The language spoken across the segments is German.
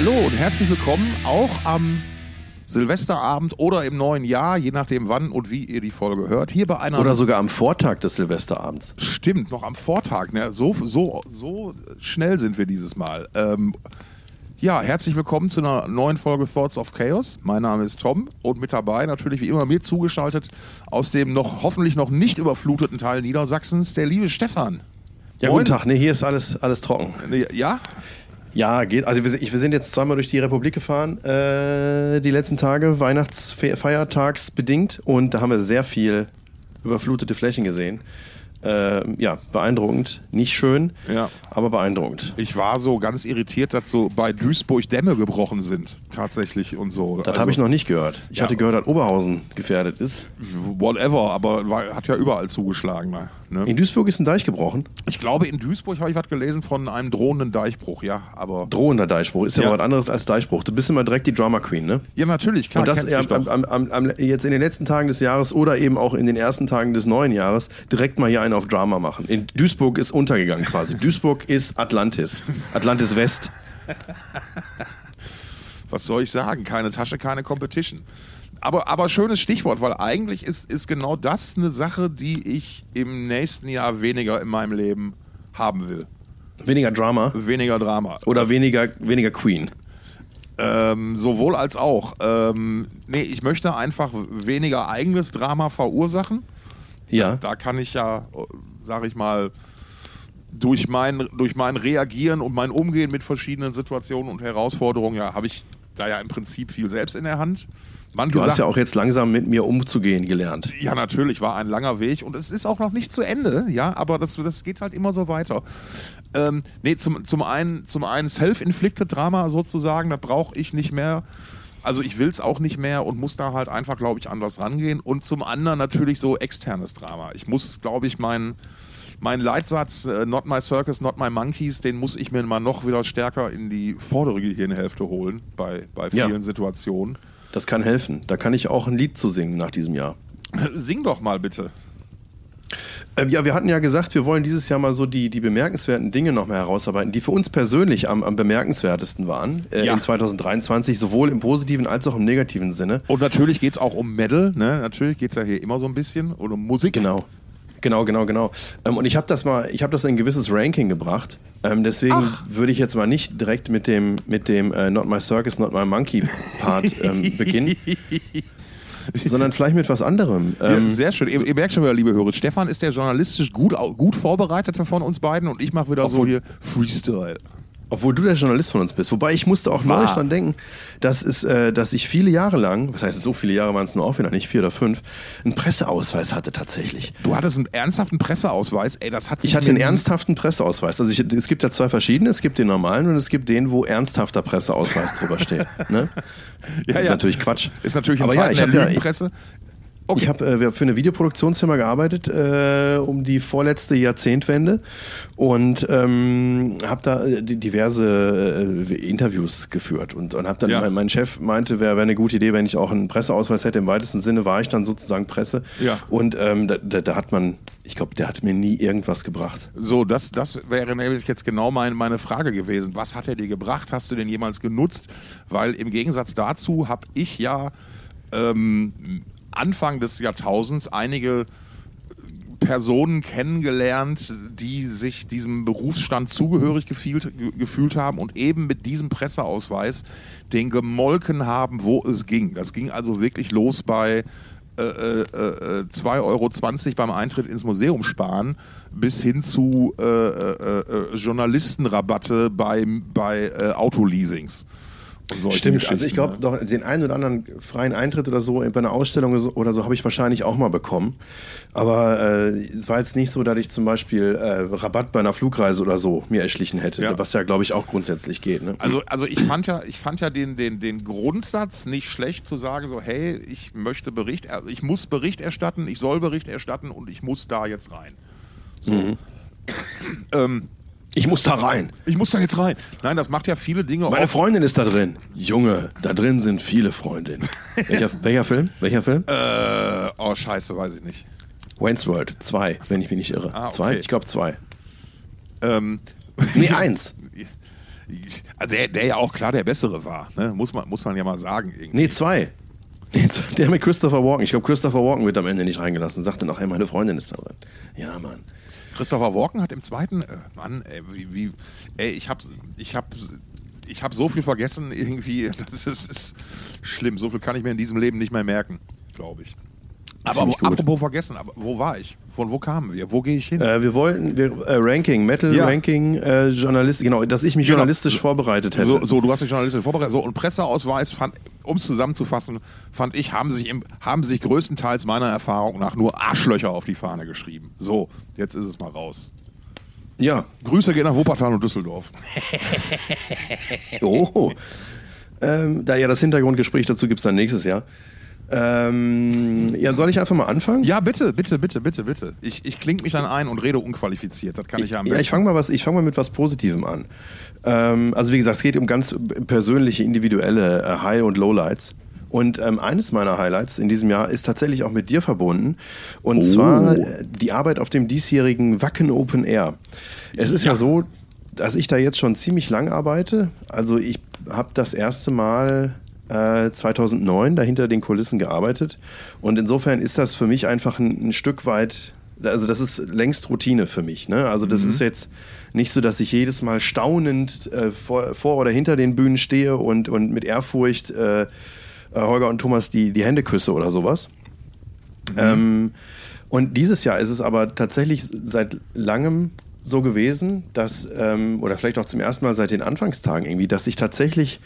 Hallo und herzlich willkommen auch am Silvesterabend oder im neuen Jahr, je nachdem wann und wie ihr die Folge hört. Hier bei einer. Oder sogar am Vortag des Silvesterabends. Stimmt, noch am Vortag. Ne? So, so, so schnell sind wir dieses Mal. Ähm, ja, herzlich willkommen zu einer neuen Folge Thoughts of Chaos. Mein Name ist Tom und mit dabei natürlich wie immer mir zugeschaltet aus dem noch hoffentlich noch nicht überfluteten Teil Niedersachsens der liebe Stefan. Ja, Moin. guten Tag. Nee, hier ist alles, alles trocken. Ja? Ja, geht. Also wir, sind- wir sind jetzt zweimal durch die Republik gefahren, äh, die letzten Tage, Weihnachtsfeiertagsbedingt. Und da haben wir sehr viel überflutete Flächen gesehen. Äh, ja, beeindruckend. Nicht schön, Ja. aber beeindruckend. Ich war so ganz irritiert, dass so bei Duisburg Dämme gebrochen sind. Tatsächlich und so. Das Also, habe ich noch nicht gehört. Ich Ja. hatte gehört, dass Oberhausen gefährdet ist. Whatever, aber war, hat ja überall zugeschlagen. Ne? In Duisburg ist ein Deich gebrochen. Ich glaube, in Duisburg habe ich was gelesen von einem drohenden Deichbruch, ja. Aber. Drohender Deichbruch. Ist ja, Ja. was anderes als Deichbruch. Du bist immer direkt die Drama Queen, ne? Ja, natürlich, klar. Und das am, am, am, am, jetzt in den letzten Tagen des Jahres oder eben auch in den ersten Tagen des neuen Jahres direkt mal hier einen auf Drama machen. In Duisburg ist untergegangen quasi. Duisburg ist Atlantis. Atlantis West. Was soll ich sagen? Keine Tasche, keine Competition. Aber, aber schönes Stichwort, weil eigentlich ist, ist genau das eine Sache, die ich im nächsten Jahr weniger in meinem Leben haben will. Weniger Drama Weniger Drama. oder weniger, weniger Queen. Ähm, sowohl als auch. Ähm, nee, ich möchte einfach weniger eigenes Drama verursachen. Ja. Da kann ich ja, sage ich mal, durch mein, durch mein Reagieren und mein Umgehen mit verschiedenen Situationen und Herausforderungen, ja, habe ich da ja im Prinzip viel selbst in der Hand. Manche Du hast Sachen- ja auch jetzt langsam mit mir umzugehen gelernt. ja, natürlich, war ein langer Weg und es ist auch noch nicht zu Ende, ja, aber das, das geht halt immer so weiter. Ähm, nee, zum, zum einen, zum einen self-inflicted Drama sozusagen, das brauche ich nicht mehr. Also ich will es auch nicht mehr und muss da halt einfach, glaube ich, anders rangehen. Und zum anderen natürlich so externes Drama. Ich muss, glaube ich, meinen mein Leitsatz, äh, not my circus, not my monkeys, den muss ich mir mal noch wieder stärker in die vordere Gehirnhälfte holen bei, bei Ja. vielen Situationen. Das kann helfen. Da kann ich auch ein Lied zu singen nach diesem Jahr. Sing doch mal bitte. Ähm, ja, wir hatten ja gesagt, wir wollen dieses Jahr mal so die, die bemerkenswerten Dinge noch mal herausarbeiten, die für uns persönlich am, am bemerkenswertesten waren äh, Ja. in 2023, sowohl im positiven als auch im negativen Sinne. Und natürlich geht es auch um Metal, ne? Natürlich geht es ja hier immer so ein bisschen und um Musik. Genau. Genau, genau, genau. Ähm, und ich habe das mal, ich habe das in ein gewisses Ranking gebracht. Ähm, deswegen Ach. würde ich jetzt mal nicht direkt mit dem, mit dem äh, Not My Circus, Not My Monkey Part ähm, beginnen, sondern vielleicht mit was anderem. Ja, Ähm, sehr schön. Ihr, ihr merkt schon wieder, liebe Hörer, Stefan ist der journalistisch gut, gut vorbereitete von uns beiden und ich mache wieder so hier Freestyle. Obwohl du der Journalist von uns bist. Wobei ich musste auch neulich dran denken, dass, es, äh, dass ich viele Jahre lang, was heißt so viele Jahre waren es nur auch wieder nicht, vier oder fünf, einen Presseausweis hatte tatsächlich. Du hattest einen ernsthaften Presseausweis. Ey, das hat sich Ich hatte einen ernsthaften Presseausweis. Also ich, es gibt ja zwei verschiedene. Es gibt den normalen und es gibt den, wo ernsthafter Presseausweis drüber steht. Ne? Ja, Das ist ja. natürlich Quatsch. Ist natürlich in Aber ja, ich der habe ja, ich, Lügenpresse. ich habe äh, für eine Videoproduktionsfirma gearbeitet äh, um die vorletzte Jahrzehntwende und ähm, habe da äh, di- diverse äh, Interviews geführt und, und habe dann Ja. mein, mein Chef meinte, wäre wär eine gute Idee, wenn ich auch einen Presseausweis hätte. Im weitesten Sinne war ich dann sozusagen Presse Ja. und ähm, da, da, da hat man, ich glaube, der hat mir nie irgendwas gebracht. So, das, das wäre nämlich jetzt genau mein, meine Frage gewesen. Was hat er dir gebracht? Hast du den jemals genutzt? Weil im Gegensatz dazu habe ich ja ähm, Anfang des Jahrtausends einige Personen kennengelernt, die sich diesem Berufsstand zugehörig gefühlt, ge- gefühlt haben und eben mit diesem Presseausweis den gemolken haben, wo es ging. Das ging also wirklich los bei äh, äh, äh, 2,20 Euro beim Eintritt ins Museum sparen, bis hin zu äh, äh, äh, Journalistenrabatte bei, bei äh, Autoleasings. Stimmt, also ich glaube, doch den einen oder anderen freien Eintritt oder so bei einer Ausstellung oder so, habe ich wahrscheinlich auch mal bekommen. Aber äh, es war jetzt nicht so, dass ich zum Beispiel äh, Rabatt bei einer Flugreise oder so mir erschlichen hätte, Ja. was ja, glaube ich, auch grundsätzlich geht. Ne? Also, also ich fand ja, ich fand ja den, den, den Grundsatz nicht schlecht zu sagen, so, hey, ich möchte Bericht, also ich muss Bericht erstatten, ich soll Bericht erstatten und ich muss da jetzt rein. So. Ähm, ich muss da rein. ich muss da jetzt rein. Nein, das macht ja viele Dinge Meine auch. Freundin ist da drin. Junge, da drin sind viele Freundinnen. welcher, welcher Film? Welcher Film? Äh, oh, scheiße, weiß ich nicht. Wayne's World 2, wenn ich mich nicht irre. Ah, okay. Zwei? Ich glaube zwei. Ähm, Nee, eins. also der, der ja auch klar der Bessere war, ne? muss, man, muss man ja mal sagen. Irgendwie. Nee, zwei. Der mit Christopher Walken. Ich glaube, Christopher Walken wird am Ende nicht reingelassen. Sagte noch, hey, meine Freundin ist da drin. Ja, Mann. Christopher Walken hat im zweiten, äh, Mann, ey, wie, wie, ey, ich hab, ich hab, ich hab so viel vergessen irgendwie, das ist, ist schlimm. So viel kann ich mir in diesem Leben nicht mehr merken, glaube ich. Aber gut. apropos vergessen, aber wo war ich? Von wo kamen wir? Wo gehe ich hin? Äh, wir wollten, wir, äh, Ranking, Metal Ja. Ranking, äh, Journalist, genau, dass ich mich Genau. journalistisch vorbereitet hätte. So, so, du hast dich Journalistin vorbereitet. So, und Presseausweis, um es zusammenzufassen, fand ich, haben sich, im, haben sich größtenteils meiner Erfahrung nach nur Arschlöcher auf die Fahne geschrieben. So, jetzt ist es mal raus. Ja. Grüße gehen nach Wuppertal und Düsseldorf. Oh. ähm, da ja das Hintergrundgespräch dazu gibt es dann nächstes Jahr. Ähm, ja, soll ich einfach mal anfangen? Ja, bitte, bitte, bitte, bitte, bitte. Ich, ich kling mich dann ein und rede unqualifiziert. Das kann ich ja am Ja, besten. ich fange mal, was- ich fang mal mit was Positivem an. Ähm, also wie gesagt, es geht um ganz persönliche, individuelle äh, High- und Lowlights. Und ähm, eines meiner Highlights in diesem Jahr ist tatsächlich auch mit dir verbunden. Und zwar äh, die Arbeit auf dem diesjährigen Wacken Open Air. Es ist ja. Ja. so, dass ich da jetzt schon ziemlich lang arbeite. Also ich habe das erste Mal äh, 2009 da hinter den Kulissen gearbeitet. Und insofern ist das für mich einfach ein, ein Stück weit, also das ist längst Routine für mich. Ne? Also das ist jetzt nicht so, dass ich jedes Mal staunend äh, vor, vor oder hinter den Bühnen stehe und, und mit Ehrfurcht äh, äh, Holger und Thomas die, die Hände küsse oder sowas. Ähm, und dieses Jahr ist es aber tatsächlich seit langem so gewesen, dass, ähm, oder vielleicht auch zum ersten Mal seit den Anfangstagen irgendwie, dass ich tatsächlich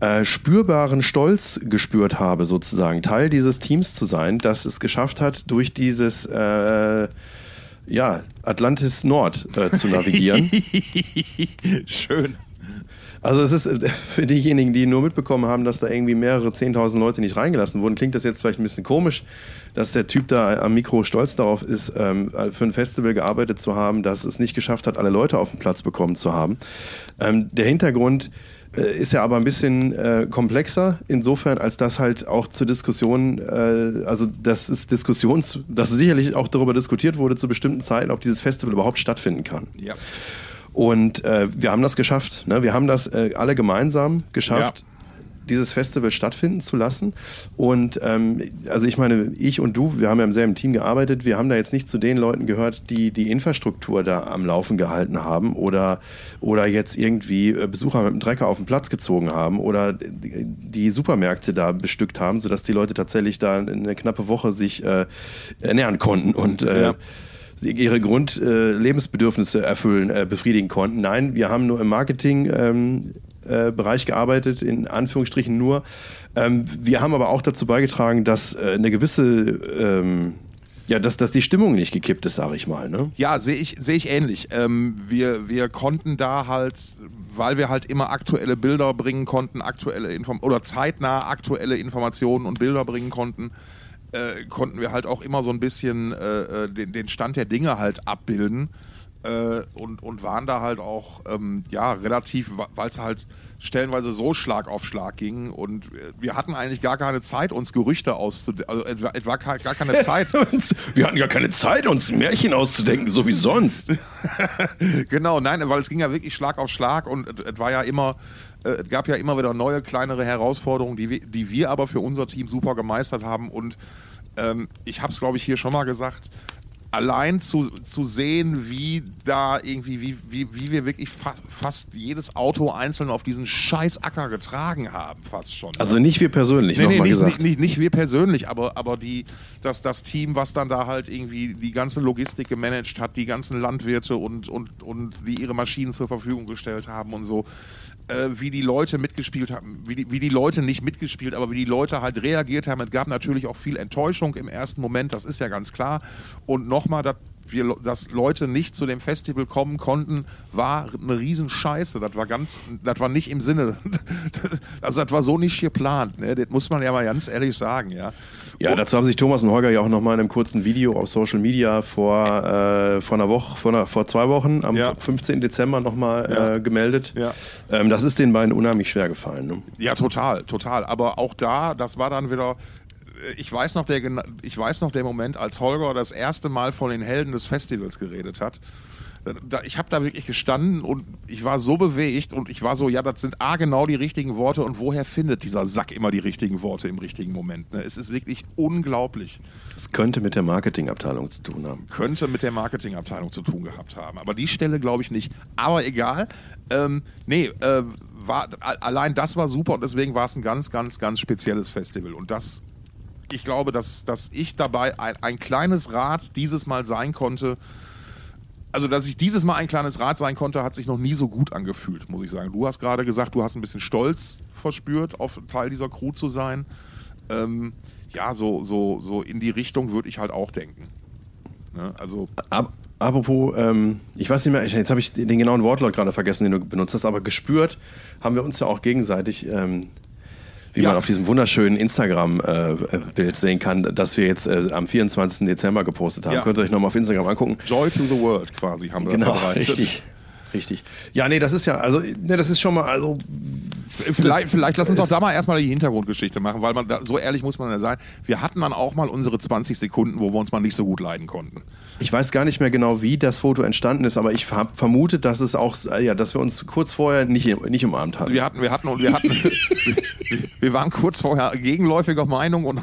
äh, spürbaren Stolz gespürt habe, sozusagen, Teil dieses Teams zu sein, das es geschafft hat, durch dieses äh, ja, Atlantis Nord äh, zu navigieren. Schön. Also es ist äh, für diejenigen, die nur mitbekommen haben, dass da irgendwie mehrere 10.000 Leute nicht reingelassen wurden, klingt das jetzt vielleicht ein bisschen komisch, dass der Typ da am Mikro stolz darauf ist, ähm, für ein Festival gearbeitet zu haben, dass es nicht geschafft hat, alle Leute auf den Platz bekommen zu haben. Ähm, der Hintergrund äh, ist ja aber ein bisschen äh, komplexer, insofern, als das halt auch zur Diskussion, äh, also das ist Diskussions, dass sicherlich auch darüber diskutiert wurde zu bestimmten Zeiten, ob dieses Festival überhaupt stattfinden kann. Ja. Und äh, wir haben das geschafft. Ne? Wir haben das äh, alle gemeinsam geschafft, Ja. Dieses Festival stattfinden zu lassen. Und ähm, also ich meine, ich und du, wir haben ja im selben Team gearbeitet. Wir haben da jetzt nicht zu den Leuten gehört, die die Infrastruktur da am Laufen gehalten haben oder, oder jetzt irgendwie äh, Besucher mit dem Trecker auf den Platz gezogen haben oder die Supermärkte da bestückt haben, sodass die Leute tatsächlich da eine knappe Woche sich äh, ernähren konnten und äh, Ja. ihre Grundlebensbedürfnisse äh, erfüllen, äh, befriedigen konnten. Nein, wir haben nur im Marketing ähm, äh, Bereich gearbeitet, in Anführungsstrichen nur. Ähm, wir haben aber auch dazu beigetragen, dass äh, eine gewisse, ähm, ja, dass, dass die Stimmung nicht gekippt ist, sage ich mal. Ne? Ja, sehe ich, sehe ich ähnlich. Ähm, wir, wir konnten da halt, weil wir halt immer aktuelle Bilder bringen konnten, aktuelle Inform oder zeitnah aktuelle Informationen und Bilder bringen konnten, äh, konnten wir halt auch immer so ein bisschen äh, äh, den, den Stand der Dinge halt abbilden. Äh, und, und waren da halt auch ähm, ja relativ, weil es halt stellenweise so Schlag auf Schlag ging und wir hatten eigentlich gar keine Zeit, uns Gerüchte auszudenken, also etwa, etwa gar keine Zeit. Wir hatten gar keine Zeit, uns Märchen auszudenken, so wie sonst. genau, nein, weil es ging ja wirklich Schlag auf Schlag und es- es war ja immer, äh, es gab ja immer wieder neue, kleinere Herausforderungen, die, wir- die wir aber für unser Team super gemeistert haben. Und ähm, ich habe es, glaube ich, hier schon mal gesagt, allein zu, zu sehen, wie da irgendwie, wie, wie, wie wir wirklich fast, fast jedes Auto einzeln auf diesen scheiß Acker getragen haben, fast schon. ne? Also nicht wir persönlich, Nee, nee, nochmal nicht, gesagt. nicht, nicht, nicht wir persönlich, aber, aber die, das, das Team, was dann da halt irgendwie die ganze Logistik gemanagt hat, die ganzen Landwirte und, und, und die ihre Maschinen zur Verfügung gestellt haben und so, äh, wie die Leute mitgespielt haben, wie die, wie die Leute nicht mitgespielt, aber wie die Leute halt reagiert haben. Es gab natürlich auch viel Enttäuschung im ersten Moment, das ist ja ganz klar. Und nochmal, dass wir, dass Leute nicht zu dem Festival kommen konnten, war eine Riesenscheiße. Das war ganz, das war nicht im Sinne, also das war so nicht geplant. Ne? Das muss man ja mal ganz ehrlich sagen, ja. Ja, dazu haben sich Thomas und Holger ja auch nochmal in einem kurzen Video auf Social Media vor, äh, vor einer Woche, vor, einer, vor zwei Wochen, am Ja. 15. Dezember nochmal Ja. äh, gemeldet. Ja. Ähm, das ist den beiden unheimlich schwer gefallen. Ne? Ja, total, total. Aber auch da, das war dann wieder. Äh, Ich weiß, noch der, ich weiß noch der Moment, als Holger das erste Mal von den Helden des Festivals geredet hat. da, ich habe da wirklich gestanden und ich war so bewegt und ich war so, ja, das sind A, genau die richtigen Worte und woher findet dieser Sack immer die richtigen Worte im richtigen Moment? Ne? Es ist wirklich unglaublich. Es könnte mit der Marketingabteilung zu tun haben. Könnte mit der Marketingabteilung zu tun gehabt haben. Aber die Stelle glaube ich nicht. Aber egal. Ähm, nee, äh, war, allein das war super und deswegen war es ein ganz, ganz, ganz spezielles Festival. Und das, ich glaube, dass, dass ich dabei ein, ein kleines Rad dieses Mal sein konnte, also dass ich dieses Mal ein kleines Rad sein konnte, hat sich noch nie so gut angefühlt, muss ich sagen. Du hast gerade gesagt, du hast ein bisschen Stolz verspürt, auf Teil dieser Crew zu sein. Ähm, ja, so, so, so in die Richtung würde ich halt auch denken. Ne? Also. Ab, apropos, ähm, ich weiß nicht mehr, jetzt habe ich den genauen Wortlaut gerade vergessen, den du benutzt hast, aber gespürt haben wir uns ja auch gegenseitig. Ähm, wie ja. man auf diesem wunderschönen Instagram-Bild äh, sehen kann, das wir jetzt äh, am 24. Dezember gepostet haben. Ja. Könnt ihr euch nochmal auf Instagram angucken. Joy to the World quasi haben wir genau, verbreitet. Richtig. Richtig. Ja, nee, das ist ja, also, ne, das ist schon mal, also. Vielleicht, vielleicht lass uns doch da mal erstmal die Hintergrundgeschichte machen, weil man da, so ehrlich muss man ja sein. Wir hatten dann auch mal unsere 20 Sekunden, wo wir uns mal nicht so gut leiden konnten. Ich weiß gar nicht mehr genau, wie das Foto entstanden ist, aber ich habe vermutet, dass es auch, ja, dass wir uns kurz vorher nicht, nicht umarmt hatten. Wir hatten, wir hatten und wir hatten, wir waren kurz vorher gegenläufiger Meinung und,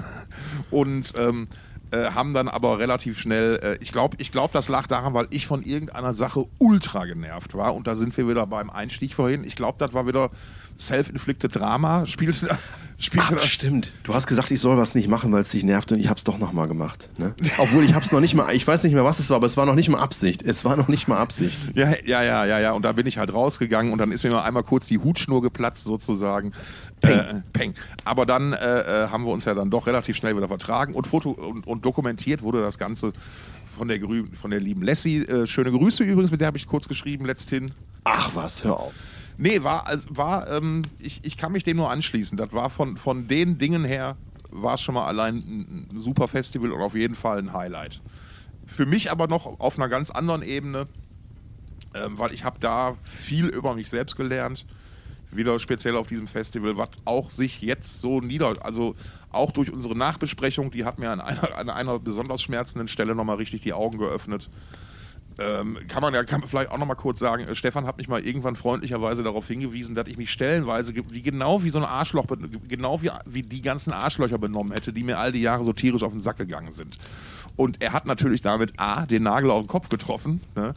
und ähm, äh, haben dann aber relativ schnell, äh, ich glaube, ich glaub, das lag daran, weil ich von irgendeiner Sache ultra genervt war. Und da sind wir wieder beim Einstieg vorhin. Ich glaube, das war wieder self-inflicted Drama. Spielte, spielte Ach, stimmt. Du hast gesagt, ich soll was nicht machen, weil es dich nervt und ich habe es doch nochmal gemacht. Ne? Obwohl ich habe es noch nicht mal, ich weiß nicht mehr, was es war, aber es war noch nicht mal Absicht. Es war noch nicht mal Absicht. Ja, ja, ja, ja, ja. Und da bin ich halt rausgegangen und dann ist mir mal einmal kurz die Hutschnur geplatzt sozusagen. Peng. Äh, peng. Aber dann äh, äh, haben wir uns ja dann doch relativ schnell wieder vertragen und, Foto und, und dokumentiert wurde das Ganze von der, von der lieben Lassie. Äh, schöne Grüße übrigens, mit der habe ich kurz geschrieben letzthin. Ach was, hör auf. Nee, war, also war ähm, ich, ich kann mich dem nur anschließen. Das war von, von den Dingen her, war es schon mal allein ein, ein super Festival und auf jeden Fall ein Highlight. Für mich aber noch auf einer ganz anderen Ebene, ähm, weil ich habe da viel über mich selbst gelernt wieder speziell auf diesem Festival, was auch sich jetzt so nieder, also auch durch unsere Nachbesprechung, die hat mir an einer, an einer besonders schmerzenden Stelle nochmal richtig die Augen geöffnet. Ähm, kann man ja kann man vielleicht auch nochmal kurz sagen, äh, Stefan hat mich mal irgendwann freundlicherweise darauf hingewiesen, dass ich mich stellenweise, wie genau wie so ein Arschloch, genau wie, wie die ganzen Arschlöcher benommen hätte, die mir all die Jahre so tierisch auf den Sack gegangen sind. Und er hat natürlich damit A, den Nagel auf den Kopf getroffen. Ne?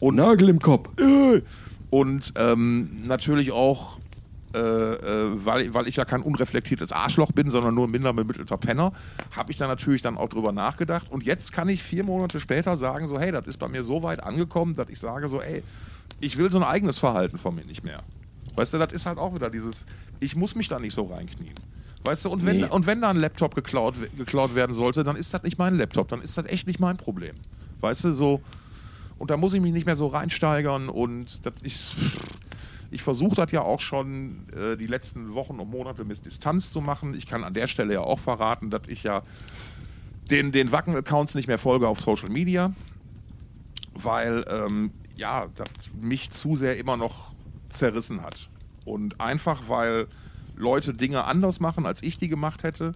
Und Nagel im Kopf. Äh, und ähm, natürlich auch, äh, äh, weil, weil ich ja kein unreflektiertes Arschloch bin, sondern nur ein minder bemittelter Penner, habe ich da natürlich dann auch drüber nachgedacht. Und jetzt kann ich vier Monate später sagen, so, hey, das ist bei mir so weit angekommen, dass ich sage, so, ey, ich will so ein eigenes Verhalten von mir nicht mehr. Weißt du, das ist halt auch wieder dieses, ich muss mich da nicht so reinknien. Weißt du, und wenn, nee. und wenn da ein Laptop geklaut, geklaut werden sollte, dann ist das nicht mein Laptop, dann ist das echt nicht mein Problem. Weißt du, so, und da muss ich mich nicht mehr so reinsteigern und das ist. Ich versuche das ja auch schon äh, die letzten Wochen und Monate mit Distanz zu machen. Ich kann an der Stelle ja auch verraten, dass ich ja den, den Wacken-Accounts nicht mehr folge auf Social Media, weil ähm, ja, das mich zu sehr immer noch zerrissen hat. Und einfach, weil Leute Dinge anders machen, als ich die gemacht hätte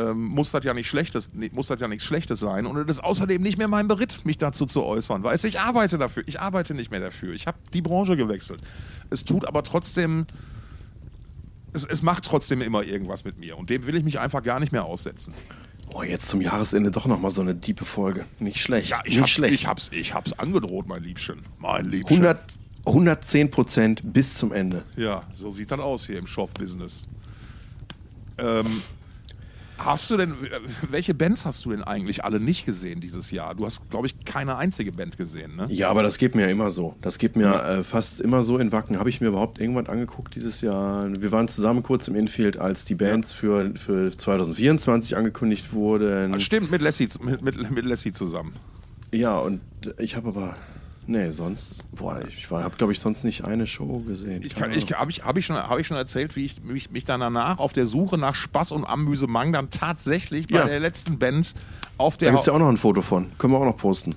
ähm, muss das ja nicht Schlechtes, muss das ja nichts Schlechtes sein. Und es ist außerdem nicht mehr mein Beritt, mich dazu zu äußern. Weißt ich arbeite dafür, ich arbeite nicht mehr dafür. Ich habe die Branche gewechselt. Es tut aber trotzdem, es, es macht trotzdem immer irgendwas mit mir. Und dem will ich mich einfach gar nicht mehr aussetzen. Boah, jetzt zum Jahresende doch nochmal so eine diepe Folge. Nicht schlecht. Ja, ich, nicht hab, schlecht. ich hab's, ich hab's angedroht, mein Liebchen. Mein Liebchen. 100, 110 Prozent bis zum Ende. Ja, so sieht das aus hier im Schoff-Business. Ähm, Hast du denn, welche Bands hast du denn eigentlich alle nicht gesehen dieses Jahr? Du hast, glaube ich, keine einzige Band gesehen, ne? Ja, aber das geht mir ja immer so. Das geht mir äh, fast immer so in Wacken. Habe ich mir überhaupt irgendwas angeguckt dieses Jahr? Wir waren zusammen kurz im Infield, als die Bands ja. für, für 2024 angekündigt wurden. Stimmt, mit Lassie, mit, mit, mit Lassie zusammen. Ja, und ich habe aber Nee, sonst. Boah, ich habe, glaube ich, sonst nicht eine Show gesehen. Ich, ich habe ich, hab ich, schon, hab ich schon erzählt, wie ich mich, mich dann danach auf der Suche nach Spaß und Amüsement dann tatsächlich bei ja. der letzten Band auf Da der gibt es ja auch noch ein Foto von. Können wir auch noch posten.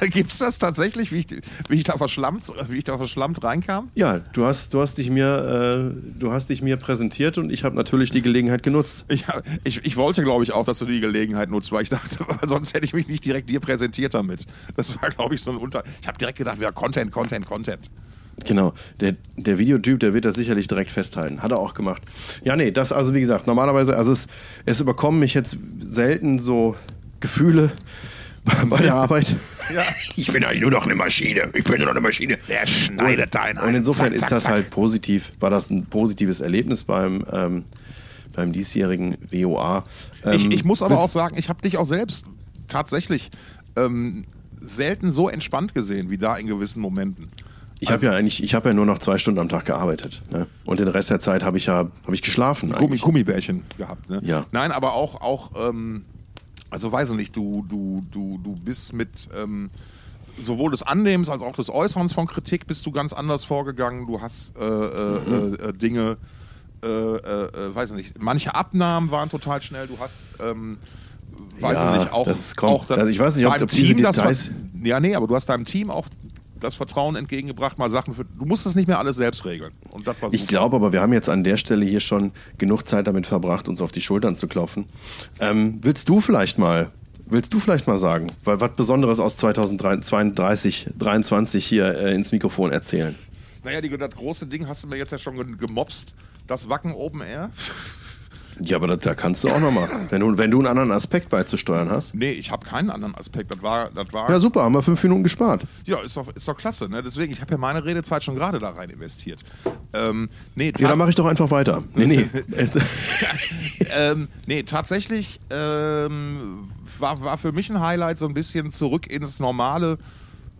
Gibt es das tatsächlich, wie ich, wie ich da verschlammt, wie ich da verschlammt reinkam? Ja, du hast, du hast, dich, mir, äh, du hast dich mir präsentiert und ich habe natürlich die Gelegenheit genutzt. Ich, ich, ich wollte, glaube ich, auch, dass du die Gelegenheit nutzt, weil ich dachte, weil sonst hätte ich mich nicht direkt dir präsentiert damit. Das war, glaube ich, so ein Unter. Ich habe direkt gedacht, ja, Content, Content, Content. Genau, der, der Videotyp, der wird das sicherlich direkt festhalten. Hat er auch gemacht. Ja, nee, das, also wie gesagt, normalerweise, also es, es überkommen mich jetzt selten so Gefühle bei der Arbeit. Ja. Ich bin eigentlich nur noch eine Maschine. Ich bin nur noch eine Maschine. Der schneidet deinen Und insofern Zack, ist das zack. halt positiv, war das ein positives Erlebnis beim, ähm, beim diesjährigen WOA. Ich, Ähm, ich muss aber auch sagen, ich habe dich auch selbst tatsächlich ähm, selten so entspannt gesehen wie da in gewissen Momenten. Ich habe ja eigentlich, ich habe ja nur noch zwei Stunden am Tag gearbeitet. Ne? Und den Rest der Zeit habe ich ja habe ich geschlafen. Gummi. Gummibärchen gehabt. Ne? Ja. Nein, aber auch, auch ähm, also weiß ich nicht, du, du, du, du bist mit ähm, sowohl des Annehmens als auch des Äußerns von Kritik bist du ganz anders vorgegangen. Du hast äh, äh, äh, Dinge, äh, äh, weiß ich nicht, manche Abnahmen waren total schnell. Du hast, ähm, weiß Ja, ich nicht, auch, das kommt- auch also ich weiß nicht, ob- deinem ob diese Team das Details- Ver- ja, nee, aber du hast deinem Team auch das Vertrauen entgegengebracht, mal Sachen für. Du musst es nicht mehr alles selbst regeln. Ich glaube aber, wir haben jetzt an der Stelle hier schon genug Zeit damit verbracht, uns auf die Schultern zu klopfen. Ähm, willst du vielleicht mal, willst du vielleicht mal sagen, weil was Besonderes aus 2032, 23 hier äh, ins Mikrofon erzählen? Naja, die, das große Ding hast du mir jetzt ja schon ge- gemobst. Das Wacken Open Air. Ja, aber da, da kannst du auch noch mal, wenn du, wenn du einen anderen Aspekt beizusteuern hast. Nee, ich habe keinen anderen Aspekt. Das war, das war Ja, super, haben wir fünf Minuten gespart. ja, ist doch, ist doch klasse. Ne? Deswegen, ich habe ja meine Redezeit schon gerade da rein investiert. Ähm, nee, Ja, dann mache ich doch einfach weiter. Nee, nee. ähm, nee, tatsächlich ähm, war, war für mich ein Highlight, so ein bisschen zurück ins normale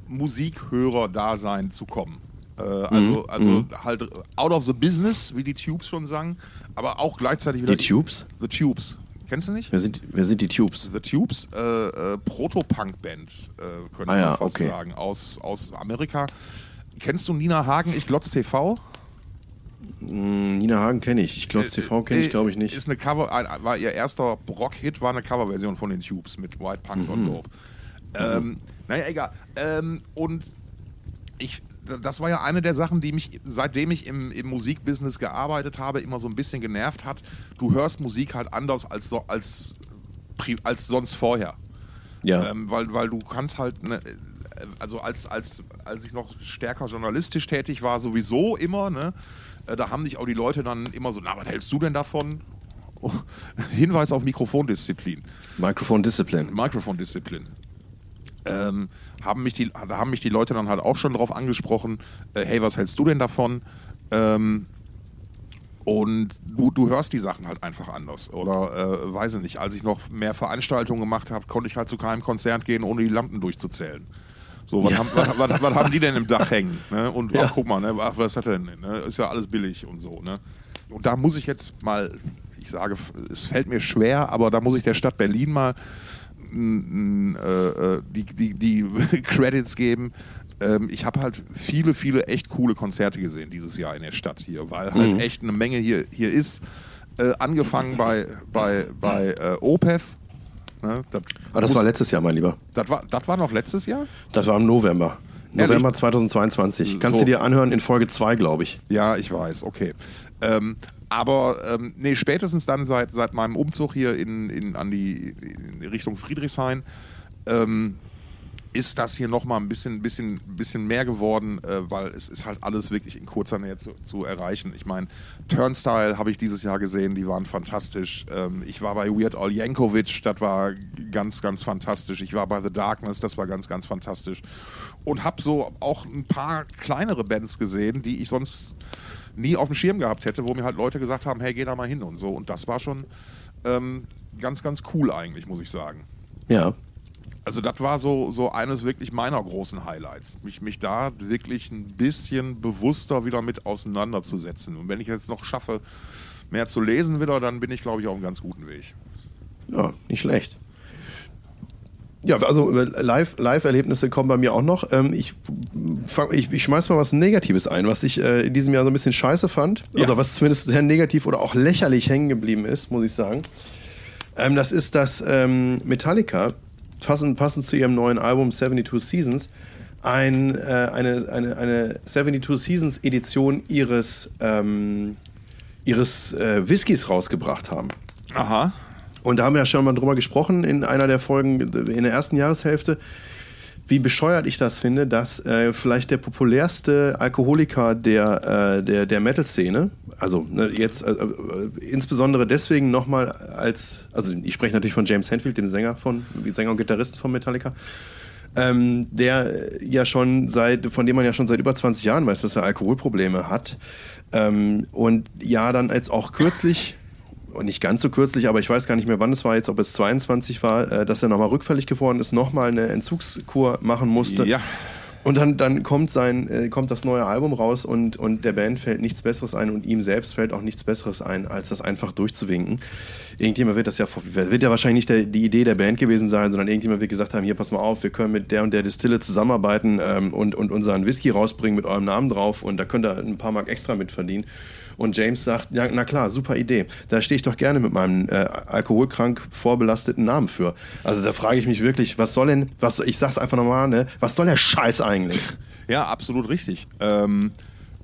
Musikhörer-Dasein zu kommen. Äh, also also halt out of the business, wie die Tubes schon sagen, aber auch gleichzeitig wieder. Die Tubes? The Tubes. Kennst du nicht? wer, sind, wer sind die Tubes? The Tubes, äh, äh, Proto-Punk-Band, äh, könnte Ah man ja, fast okay. sagen, aus, aus Amerika. Kennst du Nina Hagen, Ich Glotz TV? Hm, Nina Hagen kenne ich. Ich Glotz TV kenne ich, glaube ich, nicht. Ist eine Cover, war ihr erster Rock-Hit, war eine Coverversion von den Tubes mit White Punks Mhm. on Dope. Ähm, naja, egal. Ähm, und ich, das war ja eine der Sachen, die mich, seitdem ich im, im Musikbusiness gearbeitet habe, immer so ein bisschen genervt hat. Du hörst Musik halt anders als, so, als, als sonst vorher. Ja. Ähm, weil, weil du kannst halt, ne, also als, als, als ich noch stärker journalistisch tätig war, sowieso immer, ne, äh, da haben dich auch die Leute dann immer so, na, was hältst du denn davon? Oh, Hinweis auf Mikrofondisziplin. Microphone Discipline. Mikrofondisziplin. Ähm, haben mich die, da haben mich die Leute dann halt auch schon drauf angesprochen, äh, hey, was hältst du denn davon? Ähm, und du, du hörst die Sachen halt einfach anders. Oder äh, weiß ich nicht, als ich noch mehr Veranstaltungen gemacht habe, konnte ich halt zu keinem Konzert gehen, ohne die Lampen durchzuzählen. So, was, Ja. haben, was, was, was haben die denn im Dach hängen? Ne? Und Ja. ach, guck mal, ne? ach, was das denn? Ne? Ist ja alles billig und so. Ne? Und da muss ich jetzt mal, ich sage, es fällt mir schwer, aber da muss ich der Stadt Berlin mal die, die, die Credits geben. Ähm, ich habe halt viele, viele echt coole Konzerte gesehen dieses Jahr in der Stadt hier, weil halt Mhm. echt eine Menge hier, hier ist. Äh, angefangen bei, bei, bei äh, Opeth. Ne? Das, Ah, das muss- war letztes Jahr, mein Lieber. das, war, das war noch letztes Jahr? Das war im November. November 2022. Kannst So. du dir anhören in Folge 2, glaube ich. Ja, ich weiß, okay. Ähm, aber ähm, nee, spätestens dann seit, seit meinem Umzug hier in, in, an die in Richtung Friedrichshain ähm, ist das hier nochmal ein bisschen, bisschen, bisschen mehr geworden, äh, weil es ist halt alles wirklich in kurzer Nähe zu, zu erreichen. Ich meine, Turnstyle habe ich dieses Jahr gesehen, die waren fantastisch. Ähm, ich war bei Weird Al Yankovic, das war ganz, ganz fantastisch. Ich war bei The Darkness, das war ganz, ganz fantastisch. Und habe so auch ein paar kleinere Bands gesehen, die ich sonst nie auf dem Schirm gehabt hätte, wo mir halt Leute gesagt haben, hey, geh da mal hin und so. Und das war schon ähm, ganz, ganz cool eigentlich, muss ich sagen. Ja. Also das war so, so eines wirklich meiner großen Highlights, mich, mich da wirklich ein bisschen bewusster wieder mit auseinanderzusetzen. Und wenn ich jetzt noch schaffe, mehr zu lesen wieder, dann bin ich, glaube ich, auf einem ganz guten Weg. Ja, nicht schlecht. Ja, also äh, Live- Live-Erlebnisse kommen bei mir auch noch. Ähm, ich, fang, ich, ich schmeiß mal was Negatives ein, was ich äh, in diesem Jahr so ein bisschen scheiße fand. Ja. Oder was zumindest sehr negativ oder auch lächerlich hängen geblieben ist, muss ich sagen. Ähm, das ist das ähm, Metallica, passend, passend zu ihrem neuen Album 72 Seasons, ein, äh, eine, eine, eine 72 Seasons Edition ihres, ähm, ihres äh, Whiskys rausgebracht haben. Aha. Und da haben wir ja schon mal drüber gesprochen in einer der Folgen in der ersten Jahreshälfte, wie bescheuert ich das finde, dass äh, vielleicht der populärste Alkoholiker der, äh, der, der Metal-Szene, also ne, jetzt äh, äh insbesondere deswegen nochmal als, also ich spreche natürlich von James Hetfield, dem Sänger von, Sänger und Gitarristen von Metallica, ähm, der ja schon seit, von dem man ja schon seit über 20 Jahren weiß, dass er Alkoholprobleme hat. Ähm, und ja, dann jetzt auch kürzlich und nicht ganz so kürzlich, aber ich weiß gar nicht mehr, wann es war jetzt, ob es 22 war, äh, dass er nochmal rückfällig geworden ist, nochmal eine Entzugskur machen musste. Ja. Und dann, dann kommt, sein, äh, kommt das neue Album raus und, und der Band fällt nichts Besseres ein und ihm selbst fällt auch nichts Besseres ein, als das einfach durchzuwinken. Irgendjemand wird das ja, wird ja wahrscheinlich nicht der, die Idee der Band gewesen sein, sondern irgendjemand wird gesagt haben, hier, pass mal auf, wir können mit der und der Distille zusammenarbeiten ähm, und, und unseren Whisky rausbringen mit eurem Namen drauf und da könnt ihr ein paar Mark extra mit verdienen. Und James sagt, ja, na klar, super Idee. Da stehe ich doch gerne mit meinem äh, alkoholkrank vorbelasteten Namen für. Also da frage ich mich wirklich, was soll denn, was, ich sag's einfach nochmal, ne, was soll der Scheiß eigentlich? Ja, absolut richtig. Ähm,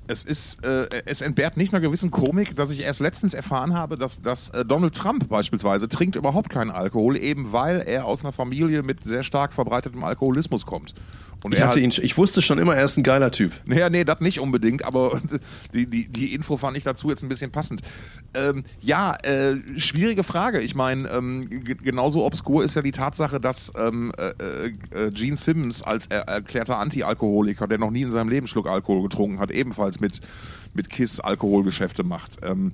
es ist, äh, es entbehrt nicht einer gewissen Komik, dass ich erst letztens erfahren habe, dass, dass äh, Donald Trump beispielsweise trinkt überhaupt keinen Alkohol, eben weil er aus einer Familie mit sehr stark verbreitetem Alkoholismus kommt. Und ich, hatte ihn, ich wusste schon immer, er ist ein geiler Typ. Naja, nee, das nicht unbedingt, aber die, die, die Info fand ich dazu jetzt ein bisschen passend. Ähm, ja, äh, schwierige Frage. Ich meine, ähm, genauso obskur ist ja die Tatsache, dass ähm, äh, äh, Gene Simmons als er erklärter Anti-Alkoholiker, der noch nie in seinem Leben Schluck Alkohol getrunken hat, ebenfalls mit, mit KISS Alkoholgeschäfte macht. Ähm,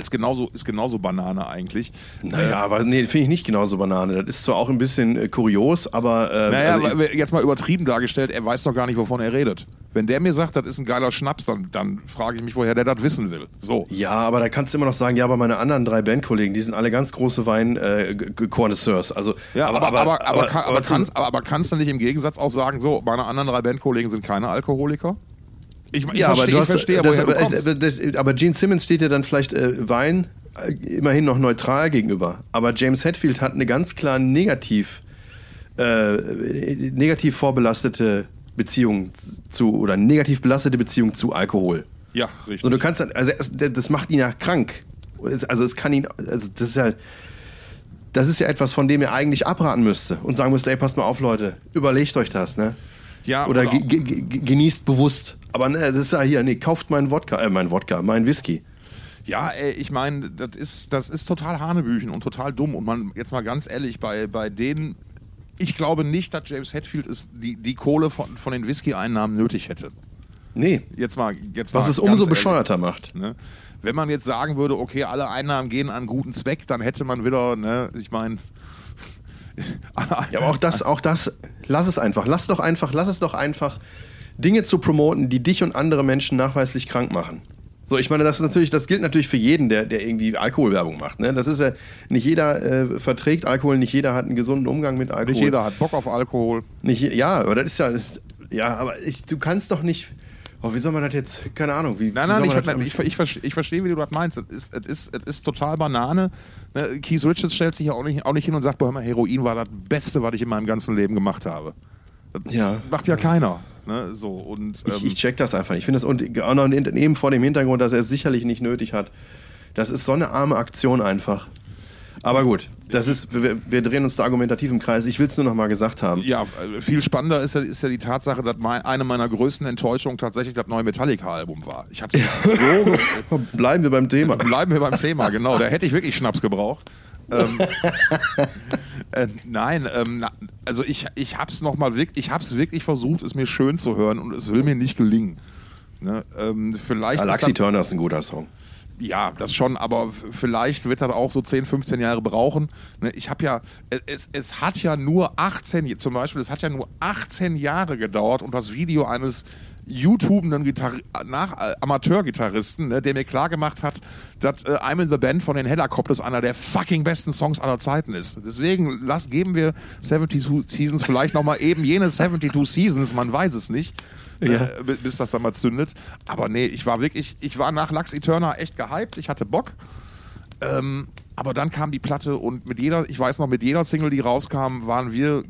ist genauso, ist genauso Banane eigentlich. Naja, äh, aber nee, finde ich nicht genauso Banane. Das ist zwar auch ein bisschen äh, kurios, aber. Äh, naja, also jetzt mal übertrieben dargestellt, er weiß doch gar nicht, wovon er redet. Wenn der mir sagt, das ist ein geiler Schnaps, dann, dann frage ich mich, woher der das wissen will. So. Ja, aber da kannst du immer noch sagen, ja, aber meine anderen drei Bandkollegen, die sind alle ganz große Wein-Connoisseurs. Äh, also, ja, aber, aber, aber, aber, kann, aber, kannst, aber kannst du nicht im Gegensatz auch sagen, so, meine anderen drei Bandkollegen sind keine Alkoholiker? Ich, ich ja, verstehe, aber, woher aber, das, aber Gene Simmons steht dir dann vielleicht äh, Wein äh, immerhin noch neutral gegenüber. Aber James Hetfield hat eine ganz klar negativ, äh, negativ vorbelastete Beziehung zu oder negativ belastete Beziehung zu Alkohol. Ja, richtig. So, du kannst, also das macht ihn ja krank. Also es kann ihn, also das ist ja, das ist ja etwas, von dem er eigentlich abraten müsste und sagen müsste, ey, passt mal auf, Leute, überlegt euch das, ne? Ja, oder genießt bewusst. Aber ne, das ist ja hier, nee, kauft meinen Wodka, äh, mein Wodka, mein Whisky. Ja, ey, ich meine, das ist, das ist total Hanebüchen und total dumm. Und man, jetzt mal ganz ehrlich, bei, bei denen, ich glaube nicht, dass James Hetfield ist, die, die Kohle von, von den Whisky-Einnahmen nötig hätte. Nee. Jetzt mal, jetzt Was mal es umso bescheuerter macht. Ne? Wenn man jetzt sagen würde, okay, alle Einnahmen gehen an guten Zweck, dann hätte man wieder, ne, ich meine. ja, aber auch das, auch das, lass es einfach. Lass doch einfach, lass es doch einfach Dinge zu promoten, die dich und andere Menschen nachweislich krank machen. So, ich meine, das ist natürlich, das gilt natürlich für jeden, der, der irgendwie Alkoholwerbung macht. Ne? Das ist ja, nicht jeder äh, verträgt Alkohol, nicht jeder hat einen gesunden Umgang mit Alkohol. Nicht jeder hat Bock auf Alkohol. Nicht, ja, aber das ist ja, ja, aber ich, du kannst doch nicht. Oh, wie soll man das jetzt? Keine Ahnung. Wie, nein, nein, ich, ich, ich, verstehe, ich, verstehe, wie du das meinst. Es ist, es ist, es ist total Banane. Ne? Keith Richards stellt sich ja auch nicht, auch nicht hin und sagt, boah, Heroin war das Beste, was ich in meinem ganzen Leben gemacht habe. Das ja. macht ja keiner. Ne? So, und, ähm ich, ich, check das einfach nicht. Ich finde das und auch noch eben vor dem Hintergrund, dass er es sicherlich nicht nötig hat. Das ist so eine arme Aktion einfach. Aber gut, das ist, wir, wir, drehen uns da argumentativ im Kreis. Ich will es nur noch mal gesagt haben. Ja, viel spannender ist ja, ist ja die Tatsache, dass mein, eine meiner größten Enttäuschungen tatsächlich das neue Metallica-Album war. Ich hatte so. Bleiben wir beim Thema. Bleiben wir beim Thema, genau. Da hätte ich wirklich Schnaps gebraucht. ähm, äh, nein, ähm, also ich, ich habe es nochmal wirklich, ich habe es wirklich versucht, es mir schön zu hören und es will mir nicht gelingen. Ne? Ähm, vielleicht Galaxy Turner ist ein guter Song. Ja, das schon, aber vielleicht wird er auch so 10, 15 Jahre brauchen. Ne? Ich habe ja, es, es hat ja nur 18, zum Beispiel, es hat ja nur 18 Jahre gedauert und das Video eines YouTubenden Gitar nach äh, Amateurgitarristen, ne, der mir klar gemacht hat, dass äh, I'm in the Band von den Helicopters einer der fucking besten Songs aller Zeiten ist. Deswegen lass, geben wir 72 Seasons vielleicht nochmal eben jene 72 Seasons, man weiß es nicht. Äh, ja. Äh, bis das dann mal zündet. Aber nee, ich war wirklich, ich war nach Lux Eterna echt gehypt, ich hatte Bock. Ähm, aber dann kam die Platte und mit jeder, ich weiß noch, mit jeder Single, die rauskam, waren wir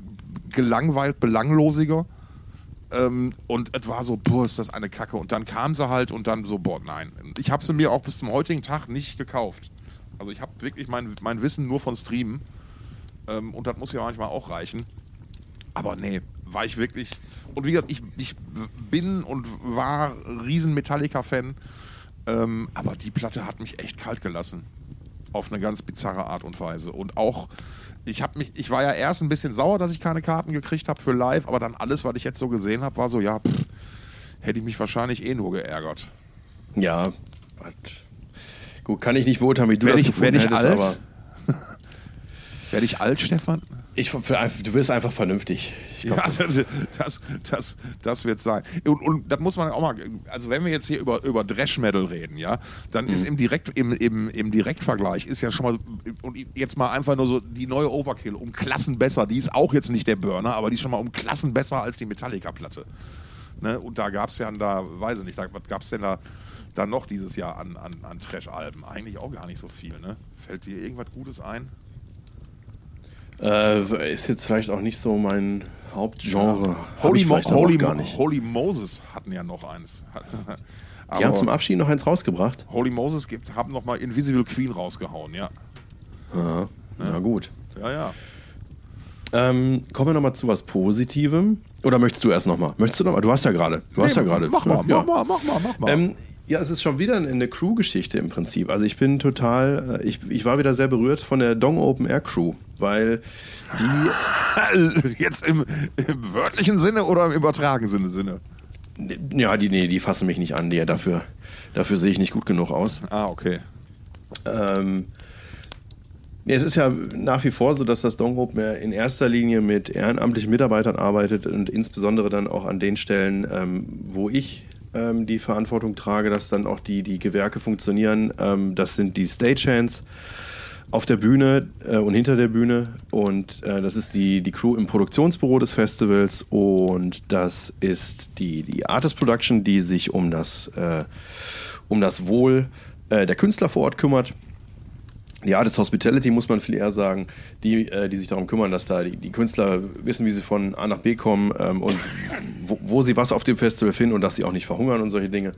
gelangweilt, belanglosiger. Ähm, und es war so, boah, ist das eine Kacke. Und dann kam sie halt und dann so, boah, nein. Ich habe sie mir auch bis zum heutigen Tag nicht gekauft. Also ich habe wirklich mein, mein Wissen nur von Streamen. Ähm, und das muss ja manchmal auch reichen. Aber nee, war ich wirklich. Und wie gesagt, ich, ich bin und war riesen Metallica-Fan. Ähm, aber die Platte hat mich echt kalt gelassen. Auf eine ganz bizarre Art und Weise. Und auch, ich habe mich, ich war ja erst ein bisschen sauer, dass ich keine Karten gekriegt habe für live, aber dann alles, was ich jetzt so gesehen habe, war so, ja, pff, hätte ich mich wahrscheinlich eh nur geärgert. Ja, gut, kann ich nicht beurteilen, wie du Werd das ich, werd ich hättest, alt? aber Werde ich alt, Stefan? ich, du wirst einfach vernünftig. Glaub, Ja, das, das, das, das wird sein. Und, und das muss man auch mal, also wenn wir jetzt hier über, über Thrash Metal reden, ja, dann ist im, Direkt, im, im, im Direktvergleich ist ja schon mal, und jetzt mal einfach nur so die neue Overkill um Klassen besser, die ist auch jetzt nicht der Burner, aber die ist schon mal um Klassen besser als die Metallica-Platte. Ne? Und da gab es ja, da, weiß ich nicht, da, was gab es denn da dann noch dieses Jahr an, an, an Trash-Alben? Eigentlich auch gar nicht so viel, ne? Fällt dir irgendwas Gutes ein? Äh, ist jetzt vielleicht auch nicht so mein Hauptgenre. Holy, Mo Holy, gar nicht. Holy Moses hatten ja noch eins. Die haben zum Abschied noch eins rausgebracht. Holy Moses gibt, haben noch mal Invisible Queen rausgehauen, ja. Aha. Na gut. Ja, ja. Ähm, kommen wir nochmal zu was Positivem. Oder möchtest du erst nochmal? Möchtest du nochmal? Du hast ja gerade. Du hast ja gerade. Mach mal, ja. mach mal, mach mal, mach mal. Ähm, ja, es ist schon wieder eine Crew-Geschichte im Prinzip. Also ich bin total, äh, ich, ich war wieder sehr berührt von der Dong Open Air Crew, weil die, Jetzt im, im wörtlichen Sinne oder im übertragenen Sinne? ja, die, nee, die fassen mich nicht an, die, dafür, dafür sehe ich nicht gut genug aus. Ah, okay. Ähm, nee, es ist ja nach wie vor so, dass das Dong Open Air in erster Linie mit ehrenamtlichen Mitarbeitern arbeitet und insbesondere dann auch an den Stellen, ähm, wo ich ähm, die Verantwortung trage, dass dann auch die, die Gewerke funktionieren. Ähm, das sind die Stagehands auf der Bühne äh, und hinter der Bühne und äh, das ist die, die Crew im Produktionsbüro des Festivals und das ist die, die Artist Production, die sich um das, äh, um das Wohl äh, der Künstler vor Ort kümmert. Die Artist Hospitality muss man viel eher sagen, die, äh, die sich darum kümmern, dass da die, die Künstler wissen, wie sie von A nach B kommen ähm, und wo, wo sie was auf dem Festival finden und dass sie auch nicht verhungern und solche Dinge.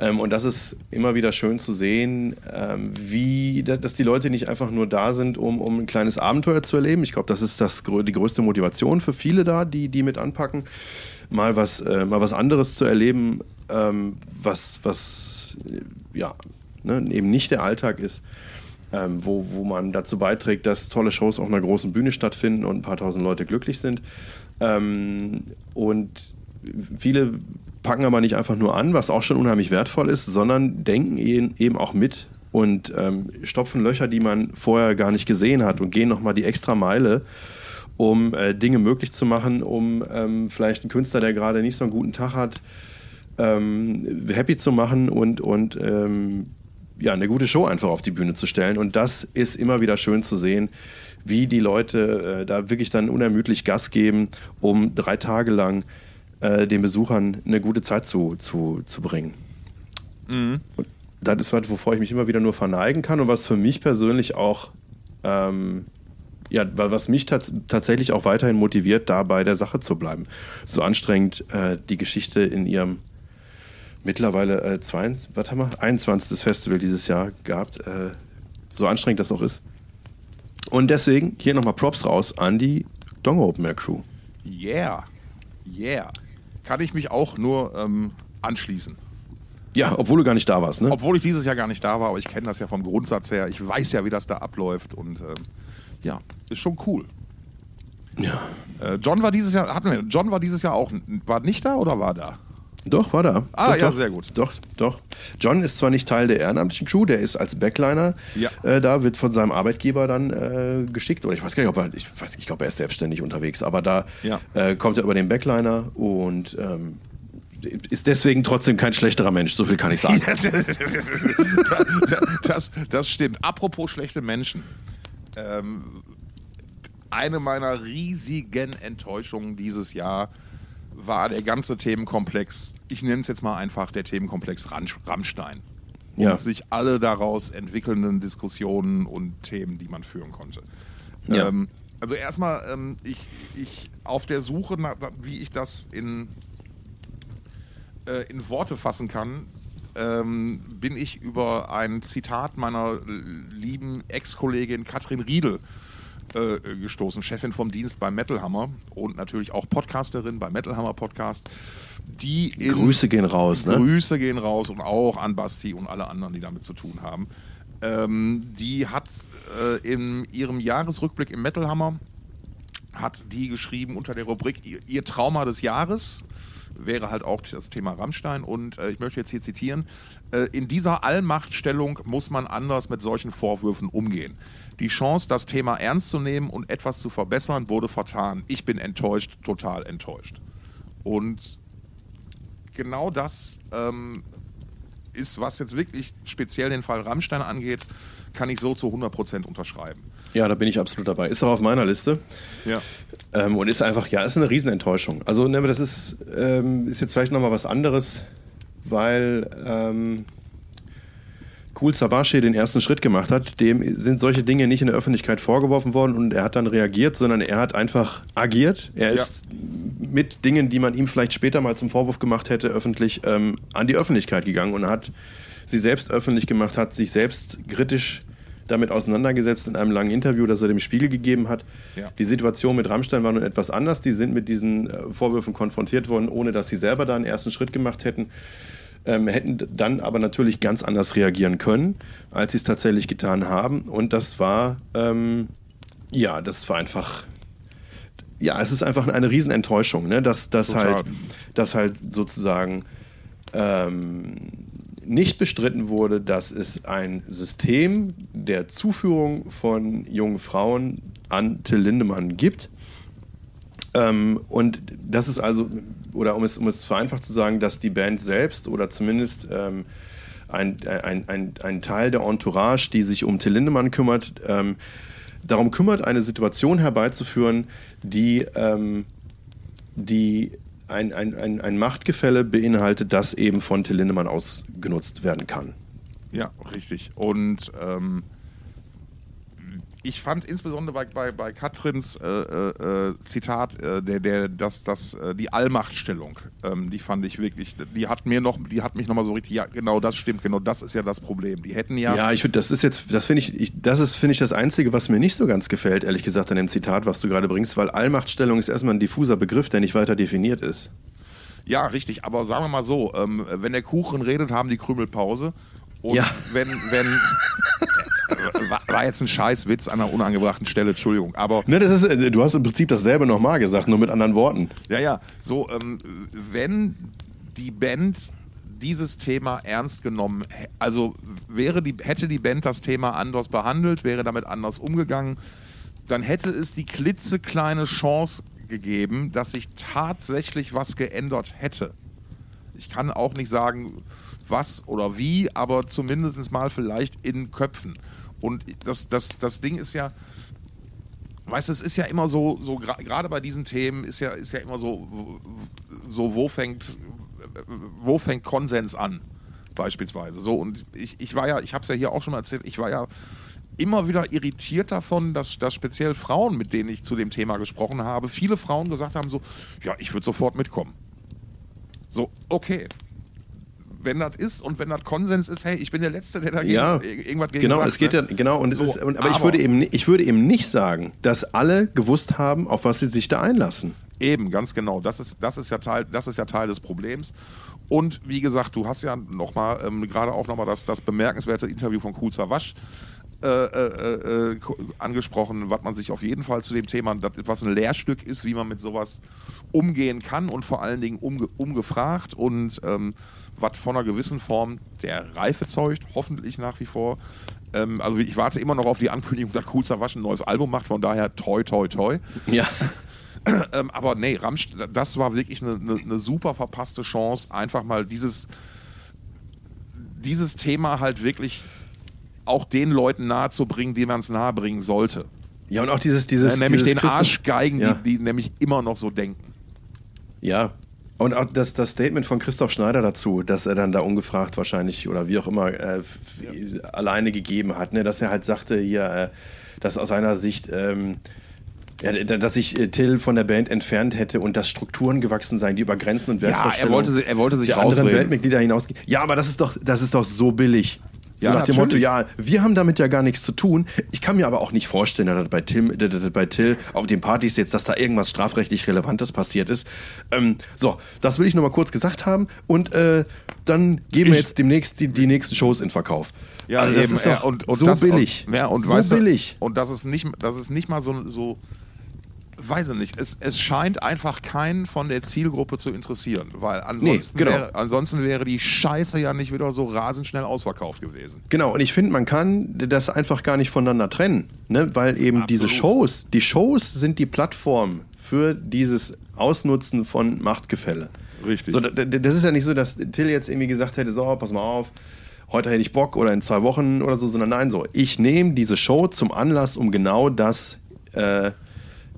Ähm, und das ist immer wieder schön zu sehen, ähm, wie, da- dass die Leute nicht einfach nur da sind, um, um ein kleines Abenteuer zu erleben. Ich glaube, das ist das, die größte Motivation für viele da, die, die mit anpacken, mal was, äh, mal was anderes zu erleben, ähm, was, was äh, ja, ne, eben nicht der Alltag ist. Ähm, wo, wo man dazu beiträgt, dass tolle Shows auf einer großen Bühne stattfinden und ein paar tausend Leute glücklich sind. Ähm, und viele packen aber nicht einfach nur an, was auch schon unheimlich wertvoll ist, sondern denken eben auch mit und ähm, stopfen Löcher, die man vorher gar nicht gesehen hat und gehen nochmal die extra Meile, um äh, Dinge möglich zu machen, um ähm, vielleicht einen Künstler, der gerade nicht so einen guten Tag hat, ähm, happy zu machen und, und ähm, ja, eine gute Show einfach auf die Bühne zu stellen. Und das ist immer wieder schön zu sehen, wie die Leute äh, da wirklich dann unermüdlich Gas geben, um drei Tage lang äh, den Besuchern eine gute Zeit zu, zu, zu bringen. Und das ist was, wovor ich mich immer wieder nur verneigen kann und was für mich persönlich auch, ähm, ja, wa- was mich tats tatsächlich auch weiterhin motiviert, da bei der Sache zu bleiben. So anstrengend äh, die Geschichte in ihrem mittlerweile äh, 22, was haben wir? 21. Festival dieses Jahr gehabt. Äh, so anstrengend das auch ist. Und deswegen hier nochmal Props raus an die Dong Open Air Crew. Yeah. Yeah. Kann ich mich auch nur ähm, anschließen. Ja, obwohl du gar nicht da warst, ne? Obwohl ich dieses Jahr gar nicht da war, aber ich kenne das ja vom Grundsatz her. Ich weiß ja, wie das da abläuft und ähm, ja, ist schon cool. ja. Äh, John war dieses Jahr, hatten wir, John war dieses Jahr auch, war nicht da oder war da? Doch, war da. Ah, doch, ja, doch. sehr gut. Doch, doch. John ist zwar nicht Teil der ehrenamtlichen Crew, der ist als Backliner Ja. äh, da, wird von seinem Arbeitgeber dann äh, geschickt. Oder ich weiß gar nicht, ob er, ich weiß, ich glaube, er ist selbstständig unterwegs, aber da Ja. äh, kommt er über den Backliner und ähm, ist deswegen trotzdem kein schlechterer Mensch, so viel kann ich sagen. das, das stimmt. Apropos schlechte Menschen. Ähm, eine meiner riesigen Enttäuschungen dieses Jahr war der ganze Themenkomplex, ich nenne es jetzt mal einfach der Themenkomplex Ram- Rammstein. Ja. und sich alle daraus entwickelnden Diskussionen und Themen, die man führen konnte. Ja. Ähm, also erstmal, ähm, ich, ich auf der Suche, nach, wie ich das in, äh, in Worte fassen kann, ähm, bin ich über ein Zitat meiner lieben Ex-Kollegin Katrin Riedel äh, gestoßen, Chefin vom Dienst bei Metal Hammer und natürlich auch Podcasterin bei Metal Hammer Podcast. Die Grüße gehen raus, ne? Grüße gehen raus und auch an Basti und alle anderen, die damit zu tun haben. Ähm, die hat äh, in ihrem Jahresrückblick im Metal Hammer hat die geschrieben unter der Rubrik ihr, ihr Trauma des Jahres wäre halt auch das Thema Rammstein und äh, ich möchte jetzt hier zitieren äh, in dieser Allmachtstellung muss man anders mit solchen Vorwürfen umgehen. Die Chance, das Thema ernst zu nehmen und etwas zu verbessern, wurde vertan. Ich bin enttäuscht, total enttäuscht. Und genau das ähm, ist, was jetzt wirklich speziell den Fall Rammstein angeht, kann ich so zu 100% unterschreiben. Ja, da bin ich absolut dabei. Ist auch auf meiner Liste. Ja. Ähm, und ist einfach, ja, ist eine Riesenenttäuschung. Also, ne, das ist, ähm, ist jetzt vielleicht nochmal was anderes, weil ähm, Cool Savage den ersten Schritt gemacht hat. Dem sind solche Dinge nicht in der Öffentlichkeit vorgeworfen worden und er hat dann reagiert, sondern er hat einfach agiert. Er ist mit Dingen, die man ihm vielleicht später mal zum Vorwurf gemacht hätte, öffentlich ähm, an die Öffentlichkeit gegangen und hat sie selbst öffentlich gemacht, hat sich selbst kritisch damit auseinandergesetzt in einem langen Interview, das er dem Spiegel gegeben hat. Ja. Die Situation mit Rammstein war nun etwas anders. Die sind mit diesen äh, Vorwürfen konfrontiert worden, ohne dass sie selber da einen ersten Schritt gemacht hätten. Ähm, hätten dann aber natürlich ganz anders reagieren können, als sie es tatsächlich getan haben. Und das war, ähm, ja, das war einfach, ja, es ist einfach eine Riesenenttäuschung, ne? dass, dass, Total. halt, dass halt sozusagen ähm, nicht bestritten wurde, dass es ein System der Zuführung von jungen Frauen an Till Lindemann gibt. Ähm, und das ist also, oder um es, um es vereinfacht zu sagen, dass die Band selbst oder zumindest ähm, ein, ein, ein, ein Teil der Entourage, die sich um Till Lindemann kümmert, ähm, darum kümmert, eine Situation herbeizuführen, die, ähm, die ein, ein, ein, ein Machtgefälle beinhaltet, das eben von Till Lindemann ausgenutzt werden kann. Ja, richtig. Und ähm, ich fand insbesondere bei, bei, bei Katrins äh, äh, Zitat, äh, der, der, das, das, äh, die Allmachtstellung, ähm, die fand ich wirklich, die hat mir noch, die hat mich nochmal so richtig, ja, genau das stimmt, genau das ist ja das Problem. Die hätten ja. Ja, ich finde, das ist jetzt, das finde ich, ich, das ist, finde ich, das Einzige, was mir nicht so ganz gefällt, ehrlich gesagt, an dem Zitat, was du gerade bringst, weil Allmachtstellung ist erstmal ein diffuser Begriff, der nicht weiter definiert ist. Ja, richtig, aber sagen wir mal so, ähm, wenn der Kuchen redet, haben die Krümel Pause. Und Ja. wenn, wenn war, jetzt ein Scheißwitz an einer unangebrachten Stelle, Entschuldigung. Aber Ne, das ist, äh, du hast im Prinzip dasselbe nochmal gesagt, nur mit anderen Worten. ja, ja, so, ähm, wenn die Band dieses Thema ernst genommen, also wäre die, hätte die Band das Thema anders behandelt, wäre damit anders umgegangen, dann hätte es die klitzekleine Chance gegeben, dass sich tatsächlich was geändert hätte. Ich kann auch nicht sagen, was oder wie, aber zumindest mal vielleicht in Köpfen. Und das, das, das Ding ist ja, weißt du, es ist ja immer so, so gerade bei diesen Themen ist ja, ist ja immer so, so wo fängt, wo fängt Konsens an, beispielsweise. So, und ich, ich war ja, ich habe es ja hier auch schon mal erzählt, ich war ja immer wieder irritiert davon, dass, dass speziell Frauen, mit denen ich zu dem Thema gesprochen habe, viele Frauen gesagt haben so, ja, ich würde sofort mitkommen. So, okay. Wenn das ist und wenn das Konsens ist, hey, ich bin der Letzte, der dagegen Ja, ir- irgendwas gegen genau, sagt, es geht ne? ja, genau, und es So, ist, und, aber, ich aber- würde eben, ich würde eben nicht sagen, dass alle gewusst haben, auf was sie sich da einlassen. Eben, ganz genau. Das ist, das ist, ja, Teil, das ist ja Teil des Problems. Und wie gesagt, du hast ja nochmal, ähm, gerade auch nochmal das, das bemerkenswerte Interview von Kul Wasch äh, äh, äh, ko- angesprochen, was man sich auf jeden Fall zu dem Thema, was ein Lehrstück ist, wie man mit sowas umgehen kann und vor allen Dingen umge, umgefragt und ähm, was von einer gewissen Form der Reife zeugt, hoffentlich nach wie vor. Ähm, also ich warte immer noch auf die Ankündigung, dass Cool Wasch ein neues Album macht, von daher toi, toi, toi. Ja. Ähm, aber nee, Ramst das war wirklich eine, eine, eine super verpasste Chance, einfach mal dieses, dieses Thema halt wirklich auch den Leuten nahezubringen, denen man es nahebringen sollte. Ja, und auch dieses, dieses. Äh, nämlich dieses den Arschgeigen, Ja. die, die nämlich immer noch so denken. Ja. Und auch das, das Statement von Christoph Schneider dazu, dass er dann da ungefragt wahrscheinlich oder wie auch immer äh, ja. alleine gegeben hat, ne? dass er halt sagte, hier, äh, dass aus seiner Sicht, ähm, ja, dass sich äh, Till von der Band entfernt hätte und dass Strukturen gewachsen seien, die über Grenzen und Wertvorstellungen ja, er wollte, er wollte sich der anderen Weltmitglieder hinausgehen. Ja, aber das ist doch, das ist doch so billig. So ja, nach dem Motto, ja, wir haben damit ja gar nichts zu tun. Ich kann mir aber auch nicht vorstellen, dass bei, Tim, dass bei Till auf den Partys jetzt, dass da irgendwas strafrechtlich Relevantes passiert ist. Ähm, so, das will ich nur mal kurz gesagt haben. Und äh, dann geben wir jetzt demnächst die, die nächsten Shows in Verkauf. Ja, also das eben, ist doch und, und so das, billig. Und, ja, und so billig. Du, und das ist nicht, das ist nicht mal so, so weiß ich nicht, es, es scheint einfach keinen von der Zielgruppe zu interessieren, weil ansonsten, nee, genau. wäre, ansonsten wäre die Scheiße ja nicht wieder so rasend schnell ausverkauft gewesen. Genau, und ich finde, man kann das einfach gar nicht voneinander trennen, ne? weil eben Absolut. diese Shows, die Shows sind die Plattform für dieses Ausnutzen von Machtgefälle. Richtig. So, das ist ja nicht so, dass Till jetzt irgendwie gesagt hätte, so, pass mal auf, heute hätte ich Bock oder in zwei Wochen oder so, sondern nein, so, ich nehme diese Show zum Anlass, um genau das äh,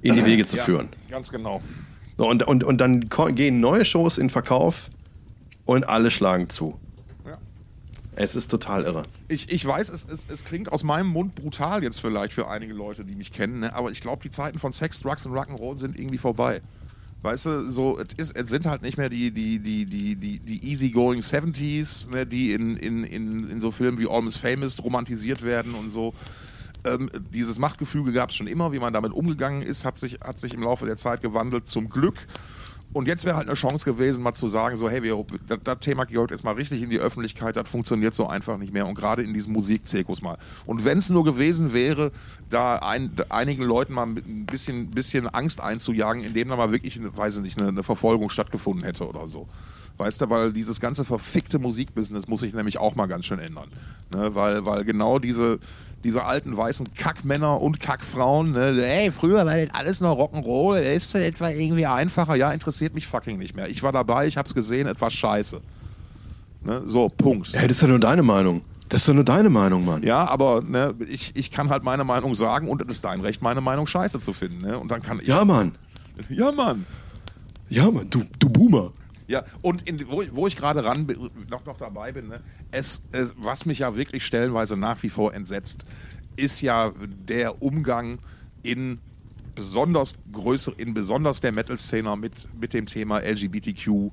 in die Wege zu ja, führen. Ganz genau. Und, und, und dann gehen neue Shows in Verkauf und alle schlagen zu. Ja. Es ist total irre. Ich, ich weiß, es, es, es klingt aus meinem Mund brutal jetzt vielleicht für einige Leute, die mich kennen, ne? aber ich glaube, die Zeiten von Sex, Drugs und Rock'n'Roll sind irgendwie vorbei. Weißt du, so, es, ist, es sind halt nicht mehr die, die, die, die, die, die easygoing 70s, ne, die in, in, in, in so Filmen wie Almost Famous romantisiert werden und so. Ähm, dieses Machtgefüge gab es schon immer, wie man damit umgegangen ist, hat sich, hat sich im Laufe der Zeit gewandelt, zum Glück. Und jetzt wäre halt eine Chance gewesen, mal zu sagen, so, hey, wir, das, das, Thema gehört jetzt mal richtig in die Öffentlichkeit, das funktioniert so einfach nicht mehr. Und gerade in diesem Musikzirkus mal. Und wenn es nur gewesen wäre, da ein, einigen Leuten mal ein bisschen, bisschen Angst einzujagen, indem da mal wirklich, weiß ich nicht, eine, eine Verfolgung stattgefunden hätte oder so. Weißt du, weil dieses ganze verfickte Musikbusiness muss sich nämlich auch mal ganz schön ändern. Ne? Weil, weil genau diese, diese alten weißen Kackmänner und Kackfrauen, ne? ey, früher war das alles noch Rock'n'Roll, ist das etwa irgendwie einfacher? Ja, interessiert mich fucking nicht mehr. Ich war dabei, ich hab's gesehen, etwas scheiße. Ne? So, Punkt. Ja, das ist ja nur deine Meinung. Das ist doch nur deine Meinung, Mann. Ja, aber ne, ich, ich kann halt meine Meinung sagen und es ist dein Recht, meine Meinung scheiße zu finden. Ne? Und dann kann ich. Ja, Mann. Ja, Mann. Ja, Mann, du, du Boomer. Ja, und in, wo, wo, ich gerade ran noch, noch dabei bin, ne, es, es, was mich ja wirklich stellenweise nach wie vor entsetzt, ist ja der Umgang in besonders größer, in besonders der Metal-Szene mit, mit dem Thema LGBTQ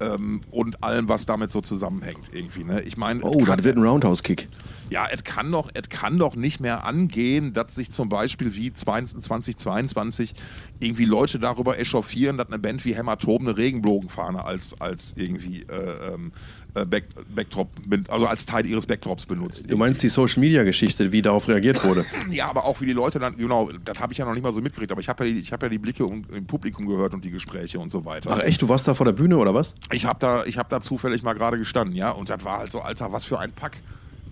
ähm, und allem, was damit so zusammenhängt irgendwie. Ne? Ich meine, oh, dann wird ein Roundhouse-Kick. Ja, es kann doch, es kann doch nicht mehr angehen, dass sich zum Beispiel wie 2022 irgendwie Leute darüber echauffieren, dass eine Band wie Hämatom eine Regenbogenfahne als, als irgendwie äh, ähm, äh, Back, Backdrop, also als Teil ihres Backdrops benutzt. Du meinst die Social Media Geschichte, wie darauf reagiert wurde? Ja, aber auch wie die Leute dann, genau, das habe ich ja noch nicht mal so mitgekriegt, aber ich habe ja, hab ja die Blicke im Publikum gehört und die Gespräche und so weiter. Ach echt, du warst da vor der Bühne oder was? Ich habe da, hab da zufällig mal gerade gestanden, ja, und das war halt so, Alter, was für ein Pack.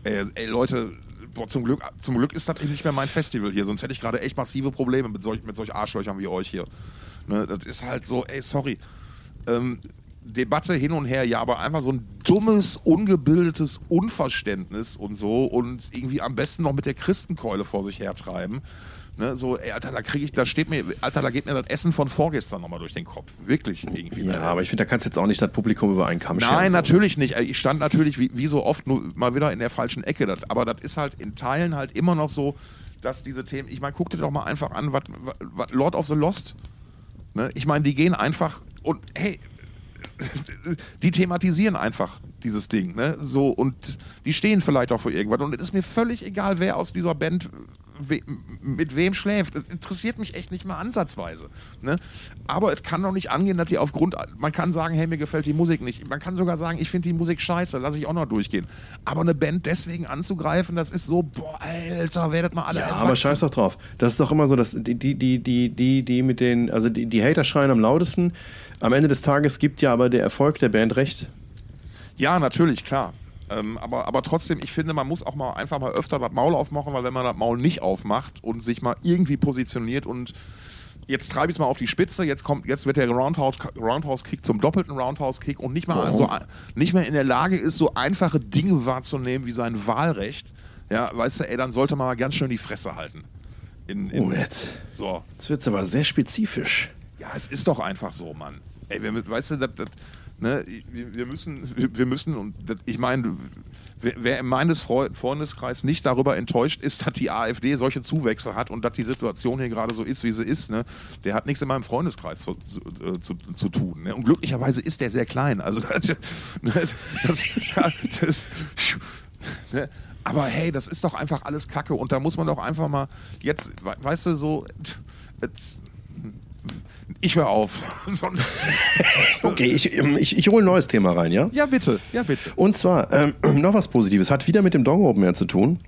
Ey, ey Leute, boah, zum, Glück, zum Glück ist das nicht mehr mein Festival hier, sonst hätte ich gerade echt massive Probleme mit solch, mit solch Arschlöchern wie euch hier. Ne, das ist halt so, ey, sorry. Ähm, Debatte hin und her, ja, aber einfach so ein dummes, ungebildetes Unverständnis und so und irgendwie am besten noch mit der Christenkeule vor sich hertreiben. Ne, so, ey, Alter, da kriege ich, da steht mir, Alter, da geht mir das Essen von vorgestern nochmal durch den Kopf. Wirklich irgendwie. Ja, aber ich finde, da kannst du jetzt auch nicht das Publikum über einen Kamm scheren. Nein, natürlich nicht. Ich stand natürlich wie, wie so oft nur mal wieder in der falschen Ecke. Das, aber das ist halt in Teilen halt immer noch so, dass diese Themen, ich meine, guck dir doch mal einfach an, was Lord of the Lost, ne? ich meine, die gehen einfach und hey, die thematisieren einfach dieses Ding, ne? So und die stehen vielleicht auch für irgendwas und es ist mir völlig egal, wer aus dieser Band we mit wem schläft. Das interessiert mich echt nicht mal ansatzweise. Ne? Aber es kann doch nicht angehen, dass die aufgrund, man kann sagen, hey, mir gefällt die Musik nicht. Man kann sogar sagen, ich finde die Musik scheiße, lasse ich auch noch durchgehen. Aber eine Band deswegen anzugreifen, das ist so, boah, Alter, werdet mal alle. Ja, aber scheiß doch drauf. Das ist doch immer so, dass die, die, die, die, die, die mit den, also die, die Hater schreien am lautesten. Am Ende des Tages gibt ja aber der Erfolg der Band recht. Ja, natürlich, klar. Ähm, aber, aber trotzdem, ich finde, man muss auch mal einfach mal öfter das Maul aufmachen, weil wenn man das Maul nicht aufmacht und sich mal irgendwie positioniert und jetzt treibe ich es mal auf die Spitze, jetzt kommt, jetzt wird der Roundhouse, Roundhouse Kick zum doppelten Roundhouse Kick und nicht mal oh. so, nicht mehr in der Lage ist, so einfache Dinge wahrzunehmen wie sein Wahlrecht. Ja, weißt du, ey, dann sollte man mal ganz schön die Fresse halten. In, in, oh, jetzt. So. Jetzt wird es aber sehr spezifisch. Ja, es ist doch einfach so, Mann. ey, wir, weißt du, das, das, ne, wir müssen, wir müssen, und das, ich meine, wer, in meines Freundeskreis nicht darüber enttäuscht ist, dass die AfD solche Zuwächse hat und dass die Situation hier gerade so ist, wie sie ist, ne, der hat nichts in meinem Freundeskreis zu, zu, äh, zu, tun. Ne? Und glücklicherweise ist der sehr klein. Also das, das, das, ne? Aber hey, das ist doch einfach alles Kacke und da muss man doch einfach mal jetzt, weißt du, so. Ich höre auf. Sonst okay, ich, ähm, ich, ich hole ein neues Thema rein, ja? Ja, bitte. Ja, bitte. Und zwar ähm, noch was Positives. Hat wieder mit dem Dong Open mehr zu tun.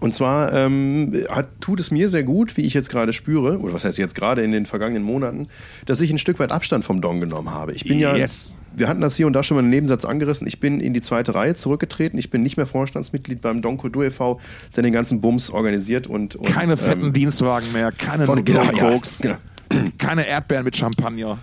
Und zwar ähm, hat, tut es mir sehr gut, wie ich jetzt gerade spüre, oder was heißt jetzt gerade in den vergangenen Monaten, dass ich ein Stück weit Abstand vom Dong genommen habe. Ich bin yes. ja, wir hatten das hier und da schon mal einen Nebensatz angerissen. Ich bin in die zweite Reihe zurückgetreten. Ich bin nicht mehr Vorstandsmitglied beim Don Kultur e.V., der den ganzen Bums organisiert und. und keine fetten ähm, Dienstwagen mehr, keine genau, Koks. Ja, genau. keine Erdbeeren mit Champagner.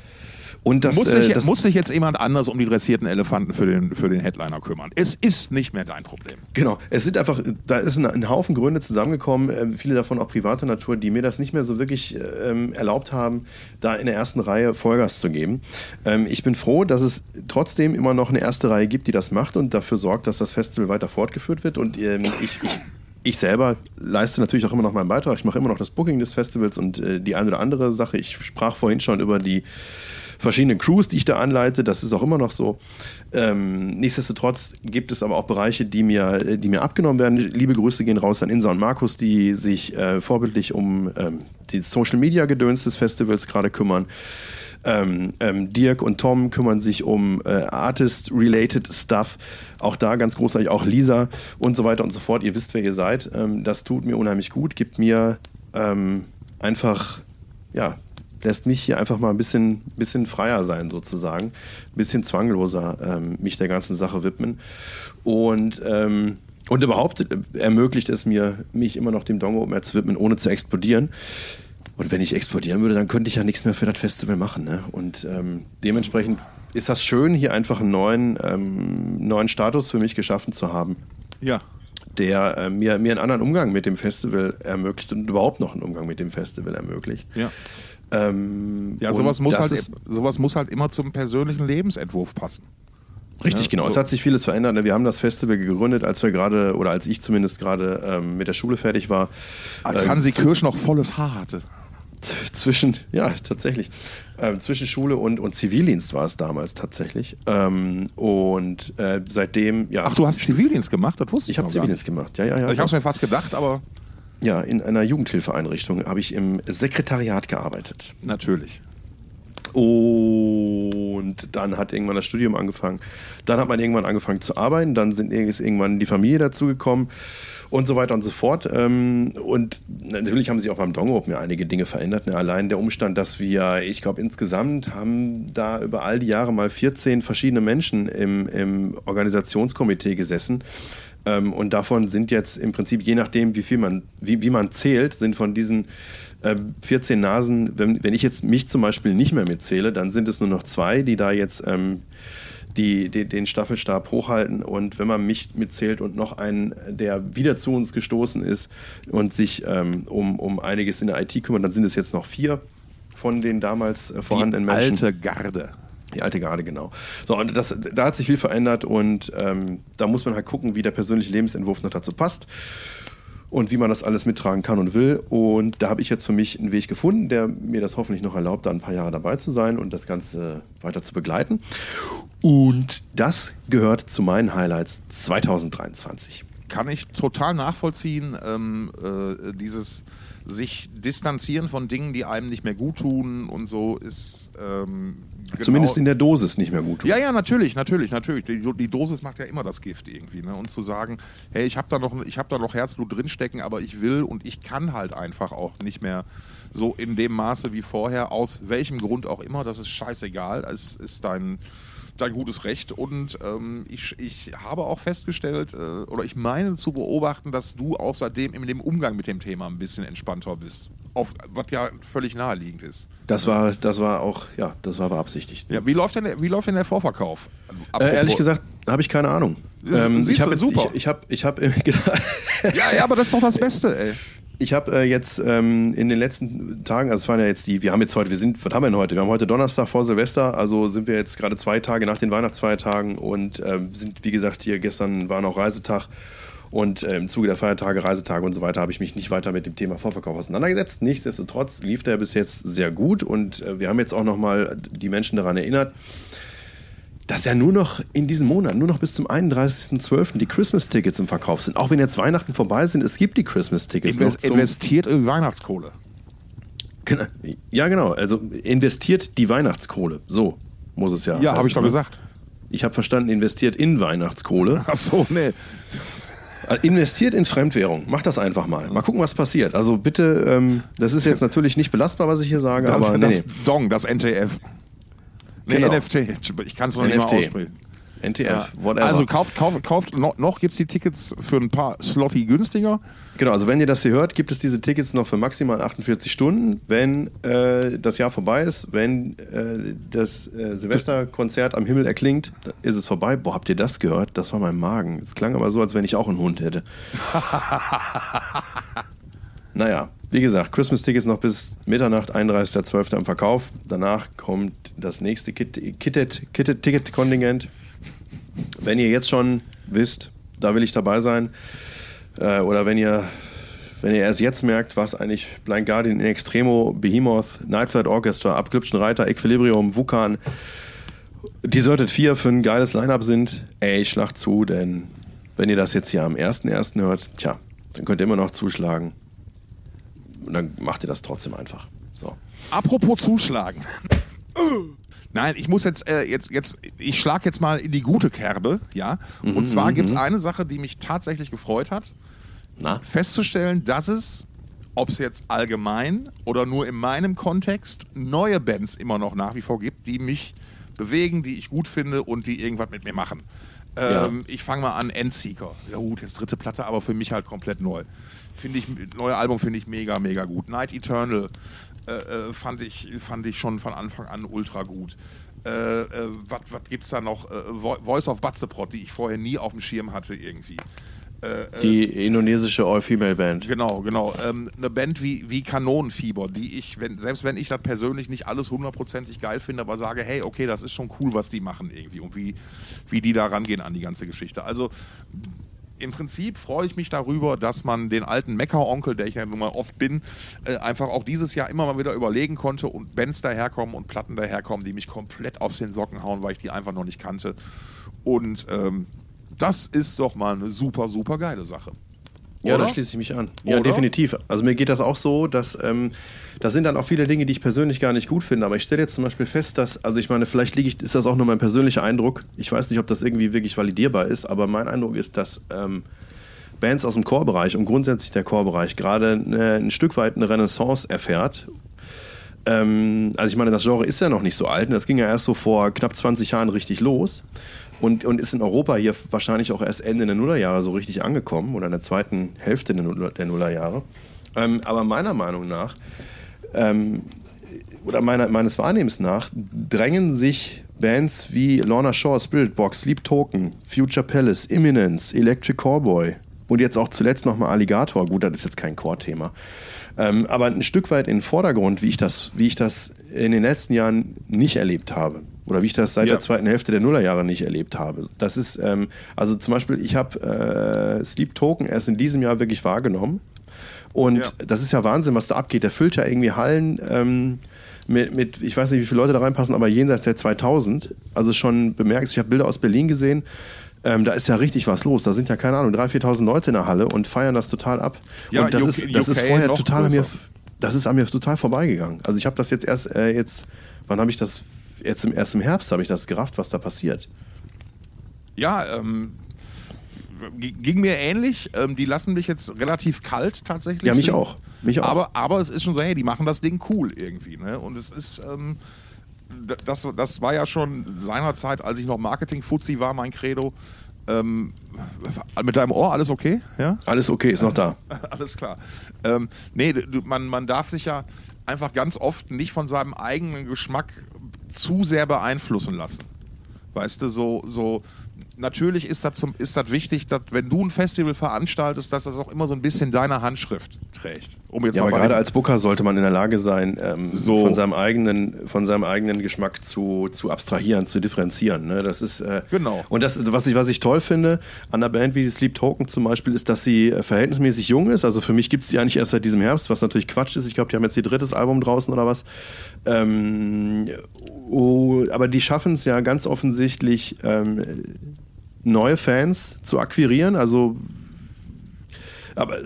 Und das, muss, sich, äh, das muss sich jetzt jemand anders um die dressierten Elefanten für den, für den Headliner kümmern. Es ist nicht mehr dein Problem. Genau. Es sind einfach, da ist ein, ein Haufen Gründe zusammengekommen, äh, viele davon auch privater Natur, die mir das nicht mehr so wirklich ähm, erlaubt haben, da in der ersten Reihe Vollgas zu geben. Ähm, ich bin froh, dass es trotzdem immer noch eine erste Reihe gibt, die das macht und dafür sorgt, dass das Festival weiter fortgeführt wird. Und ähm, ich, ich ich selber leiste natürlich auch immer noch meinen Beitrag. Ich mache immer noch das Booking des Festivals und äh, die eine oder andere Sache. Ich sprach vorhin schon über die verschiedenen Crews, die ich da anleite. Das ist auch immer noch so. Ähm, nichtsdestotrotz gibt es aber auch Bereiche, die mir, die mir abgenommen werden. Liebe Grüße gehen raus an Insa und Markus, die sich äh, vorbildlich um ähm, die Social Media Gedöns des Festivals gerade kümmern. Ähm, ähm, Dirk und Tom kümmern sich um äh, Artist-related Stuff. Auch da ganz großartig, auch Lisa und so weiter und so fort. Ihr wisst, wer ihr seid. Ähm, das tut mir unheimlich gut, gibt mir ähm, einfach ja, lässt mich hier einfach mal ein bisschen, bisschen freier sein, sozusagen. Ein bisschen zwangloser ähm, mich der ganzen Sache widmen. Und, ähm, und überhaupt ermöglicht es mir, mich immer noch dem Dongo mehr zu widmen, ohne zu explodieren. Und wenn ich explodieren würde, dann könnte ich ja nichts mehr für das Festival machen. Ne? Und ähm, dementsprechend ist das schön, hier einfach einen neuen, ähm, neuen Status für mich geschaffen zu haben. Ja. Der äh, mir, mir einen anderen Umgang mit dem Festival ermöglicht und überhaupt noch einen Umgang mit dem Festival ermöglicht. Ja. Ähm, ja, sowas muss, halt, sowas muss halt immer zum persönlichen Lebensentwurf passen. Richtig, ja, genau. So. Es hat sich vieles verändert. Ne? Wir haben das Festival gegründet, als wir gerade, oder als ich zumindest gerade ähm, mit der Schule fertig war. Als Hansi ähm, Kirsch noch volles Haar hatte. Zwischen, ja, tatsächlich. Ähm, zwischen Schule und, und Zivildienst war es damals tatsächlich. Ähm, und äh, seitdem, ja. Ach, du hast Zivildienst gemacht? Das wusste ich Ich habe Zivildienst gemacht, ja, ja, ja. Ich habe es mir fast gedacht, aber. Ja, in einer Jugendhilfeeinrichtung habe ich im Sekretariat gearbeitet. Natürlich. Und dann hat irgendwann das Studium angefangen. Dann hat man irgendwann angefangen zu arbeiten. Dann sind, ist irgendwann die Familie dazugekommen und so weiter und so fort. Ähm, und natürlich haben sich auch beim Dongo mir einige Dinge verändert. Ne? Allein der Umstand, dass wir, ich glaube, insgesamt haben da über all die Jahre mal 14 verschiedene Menschen im, im Organisationskomitee gesessen. Ähm, und davon sind jetzt im Prinzip, je nachdem, wie viel man, wie, wie man zählt, sind von diesen äh, 14 Nasen, wenn, wenn ich jetzt mich zum Beispiel nicht mehr mitzähle, dann sind es nur noch zwei, die da jetzt ähm, die, die, den Staffelstab hochhalten. Und wenn man mich mitzählt und noch einen, der wieder zu uns gestoßen ist und sich ähm, um, um einiges in der IT kümmert, dann sind es jetzt noch vier von den damals äh, vorhandenen die Menschen. Alte Garde. Die alte Garde, genau. So, und das, da hat sich viel verändert und ähm, da muss man halt gucken, wie der persönliche Lebensentwurf noch dazu passt und wie man das alles mittragen kann und will. Und da habe ich jetzt für mich einen Weg gefunden, der mir das hoffentlich noch erlaubt, da ein paar Jahre dabei zu sein und das Ganze weiter zu begleiten. Und das gehört zu meinen Highlights 2023. Kann ich total nachvollziehen, ähm, äh, dieses sich distanzieren von Dingen, die einem nicht mehr gut tun und so ist ähm, Genau. Zumindest in der Dosis nicht mehr gut. Ja, ja, natürlich, natürlich, natürlich. Die, die, Dosis macht ja immer das Gift irgendwie. Ne? Und zu sagen, hey, ich habe da, noch, hab da noch Herzblut drinstecken, aber ich will und ich kann halt einfach auch nicht mehr so in dem Maße wie vorher, aus welchem Grund auch immer, das ist scheißegal. Es ist dein dein gutes Recht. Und ähm, ich, ich habe auch festgestellt, äh, oder ich meine zu beobachten, dass du außerdem in dem Umgang mit dem Thema ein bisschen entspannter bist. Auf, was ja völlig naheliegend ist. Das war, das war auch, ja, das war beabsichtigt. Ja, wie läuft denn, der, wie läuft denn der Vorverkauf? Äh, ehrlich gesagt, habe ich keine Ahnung. Ähm, ich habe super. Ich, ich habe, ich habe, ja, ja, aber das ist doch das Beste, ey. Ich habe äh, jetzt ähm, in den letzten Tagen, also es waren ja jetzt die, wir haben jetzt heute, wir sind, was haben wir denn heute? Wir haben heute Donnerstag vor Silvester, also sind wir jetzt gerade zwei Tage nach den Weihnachtsfeiertagen und äh, sind, wie gesagt, hier gestern war noch Reisetag und äh, im Zuge der Feiertage, Reisetage und so weiter habe ich mich nicht weiter mit dem Thema Vorverkauf auseinandergesetzt. Nichtsdestotrotz lief der bis jetzt sehr gut und äh, wir haben jetzt auch nochmal die Menschen daran erinnert, dass ja nur noch in diesem Monat, nur noch bis zum 31.12. die Christmas-Tickets im Verkauf sind. Auch wenn jetzt Weihnachten vorbei sind, es gibt die Christmas-Tickets. Invest, investiert in Weihnachtskohle. Ja, genau. Also investiert die Weihnachtskohle. So muss es ja. Ja, habe ich doch ne? gesagt. Ich habe verstanden, investiert in Weihnachtskohle. Ach so, nee. Äh, Investiert in Fremdwährung. Macht das einfach mal. Mal gucken, was passiert. Also bitte, ähm, das ist jetzt natürlich nicht belastbar, was ich hier sage, Das, aber nee. das Dong, das NTF. Nee, Genau. NFT. Ich kann es noch nicht mal NFT. aussprechen. NTF, Ja. whatever. Also kauft, kauft, kauft. Noch, noch gibt es die Tickets für ein paar Slotty günstiger. Genau, also wenn ihr das hier hört, gibt es diese Tickets noch für maximal 48 Stunden. Wenn äh, das Jahr vorbei ist, wenn äh, das äh, Silvesterkonzert am Himmel erklingt, ist es vorbei. Boah, habt ihr das gehört? Das war mein Magen. Es klang aber so, als wenn ich auch einen Hund hätte. naja, wie gesagt, Christmas-Tickets noch bis Mitternacht, 31.12. im Verkauf. Danach kommt das nächste Kit- Kitted- Kitted-Ticket-Kontingent. Wenn ihr jetzt schon wisst, da will ich dabei sein, äh, oder wenn ihr, wenn ihr erst jetzt merkt, was eigentlich Blind Guardian in Extremo, Behemoth, Night Flight Orchestra, Abglübschen Reiter, Equilibrium, Vulkan, Deserted 4 für ein geiles Line-Up sind, ey, schlagt zu, denn wenn ihr das jetzt hier am 1.1. hört, tja, dann könnt ihr immer noch zuschlagen. Und dann macht ihr das trotzdem einfach. So. Apropos zuschlagen. Nein, ich muss jetzt, äh, jetzt, jetzt, ich schlage jetzt mal in die gute Kerbe, ja. Und zwar gibt es eine Sache, die mich tatsächlich gefreut hat, Na? festzustellen, dass es, ob es jetzt allgemein oder nur in meinem Kontext, neue Bands immer noch nach wie vor gibt, die mich bewegen, die ich gut finde und die irgendwas mit mir machen. Ja. Ähm, Ich fange mal an, Endseeker. Ja gut, jetzt dritte Platte, aber für mich halt komplett neu. Finde ich, neue Album finde ich mega, mega gut. Night Eternal äh, äh, fand, ich, fand ich schon von Anfang an ultra gut. Äh, äh, was gibt's da noch? Äh, Vo- Voice of Batzeprot, die ich vorher nie auf dem Schirm hatte irgendwie. Die indonesische All-Female-Band. Genau, genau. Ähm, eine Band wie, wie Kanonenfieber, die ich, wenn, selbst wenn ich das persönlich nicht alles hundertprozentig geil finde, aber sage, hey, okay, das ist schon cool, was die machen irgendwie und wie, wie die da rangehen an die ganze Geschichte. Also im Prinzip freue ich mich darüber, dass man den alten Mecker-Onkel, der ich ja nun mal oft bin, äh, einfach auch dieses Jahr immer mal wieder überlegen konnte und Bands daherkommen und Platten daherkommen, die mich komplett aus den Socken hauen, weil ich die einfach noch nicht kannte. Und ähm, das ist doch mal eine super, super geile Sache. Ja, Oder? da schließe ich mich an. Ja, Oder? definitiv. Also mir geht das auch so, dass ähm, das sind dann auch viele Dinge, die ich persönlich gar nicht gut finde. Aber ich stelle jetzt zum Beispiel fest, dass, also ich meine, vielleicht liege ich, ist das auch nur mein persönlicher Eindruck. Ich weiß nicht, ob das irgendwie wirklich validierbar ist, aber mein Eindruck ist, dass ähm, Bands aus dem Core-Bereich und grundsätzlich der Core-Bereich gerade äh, ein Stück weit eine Renaissance erfährt. Ähm, also ich meine, das Genre ist ja noch nicht so alt. Das ging ja erst so vor knapp 20 Jahren richtig los. Und, und ist in Europa hier wahrscheinlich auch erst Ende der Nullerjahre so richtig angekommen oder in der zweiten Hälfte der, der Nullerjahre. Ähm, aber meiner Meinung nach, ähm, oder meiner, meines Wahrnehmens nach, drängen sich Bands wie Lorna Shore, Spirit Box, Sleep Token, Future Palace, Imminence, Electric Cowboy und jetzt auch zuletzt nochmal Alligator. Gut, das ist jetzt kein Core-Thema. Ähm, aber ein Stück weit in den Vordergrund, wie ich, das, wie ich das in den letzten Jahren nicht erlebt habe. Oder wie ich das seit Ja. der zweiten Hälfte der Nullerjahre nicht erlebt habe. Das ist, ähm, also zum Beispiel, ich habe äh, Sleep Token erst in diesem Jahr wirklich wahrgenommen. Und Ja. das ist ja Wahnsinn, was da abgeht. Der füllt ja irgendwie Hallen ähm, mit, mit, ich weiß nicht, wie viele Leute da reinpassen, aber jenseits der 2000. Also schon bemerkt, ich habe Bilder aus Berlin gesehen. Ähm, da ist ja richtig was los. Da sind ja, keine Ahnung, 3.000, 4.000 Leute in der Halle und feiern das total ab. Ja, und das, UK ist, das ist vorher total an mir, das ist an mir total vorbeigegangen. Also ich habe das jetzt erst, äh, jetzt, wann habe ich das, jetzt im, erst im Herbst habe ich das gerafft, was da passiert. Ja, ähm, ging mir ähnlich. Ähm, die lassen mich jetzt relativ kalt tatsächlich. Ja, mich sind. auch. Mich auch. Aber, aber es ist schon so, hey, die machen das Ding cool irgendwie. Ne? Und es ist, ähm, das, das war ja schon seinerzeit, als ich noch Marketing-Fuzzi war, mein Credo. Ähm, mit deinem Ohr alles okay? Ja? Alles okay, ist noch da. Alles klar. Ähm, nee, du, man, man darf sich ja einfach ganz oft nicht von seinem eigenen Geschmack zu sehr beeinflussen lassen. Weißt du, so, so natürlich ist das, zum, ist das wichtig, dass wenn du ein Festival veranstaltest, dass das auch immer so ein bisschen deine Handschrift trägt. Um jetzt ja, aber gerade als Booker sollte man in der Lage sein, ähm, so. von, seinem eigenen, von seinem eigenen Geschmack zu, zu abstrahieren, zu differenzieren. Ne? Das ist, äh, genau. Und das, was ich, was ich toll finde an der Band wie Sleep Token zum Beispiel, ist, dass sie äh, verhältnismäßig jung ist. Also für mich gibt es die eigentlich erst seit diesem Herbst, was natürlich Quatsch ist. Ich glaube, die haben jetzt ihr drittes Album draußen oder was. Ähm, oh, aber die schaffen es ja ganz offensichtlich, ähm, neue Fans zu akquirieren. Also aber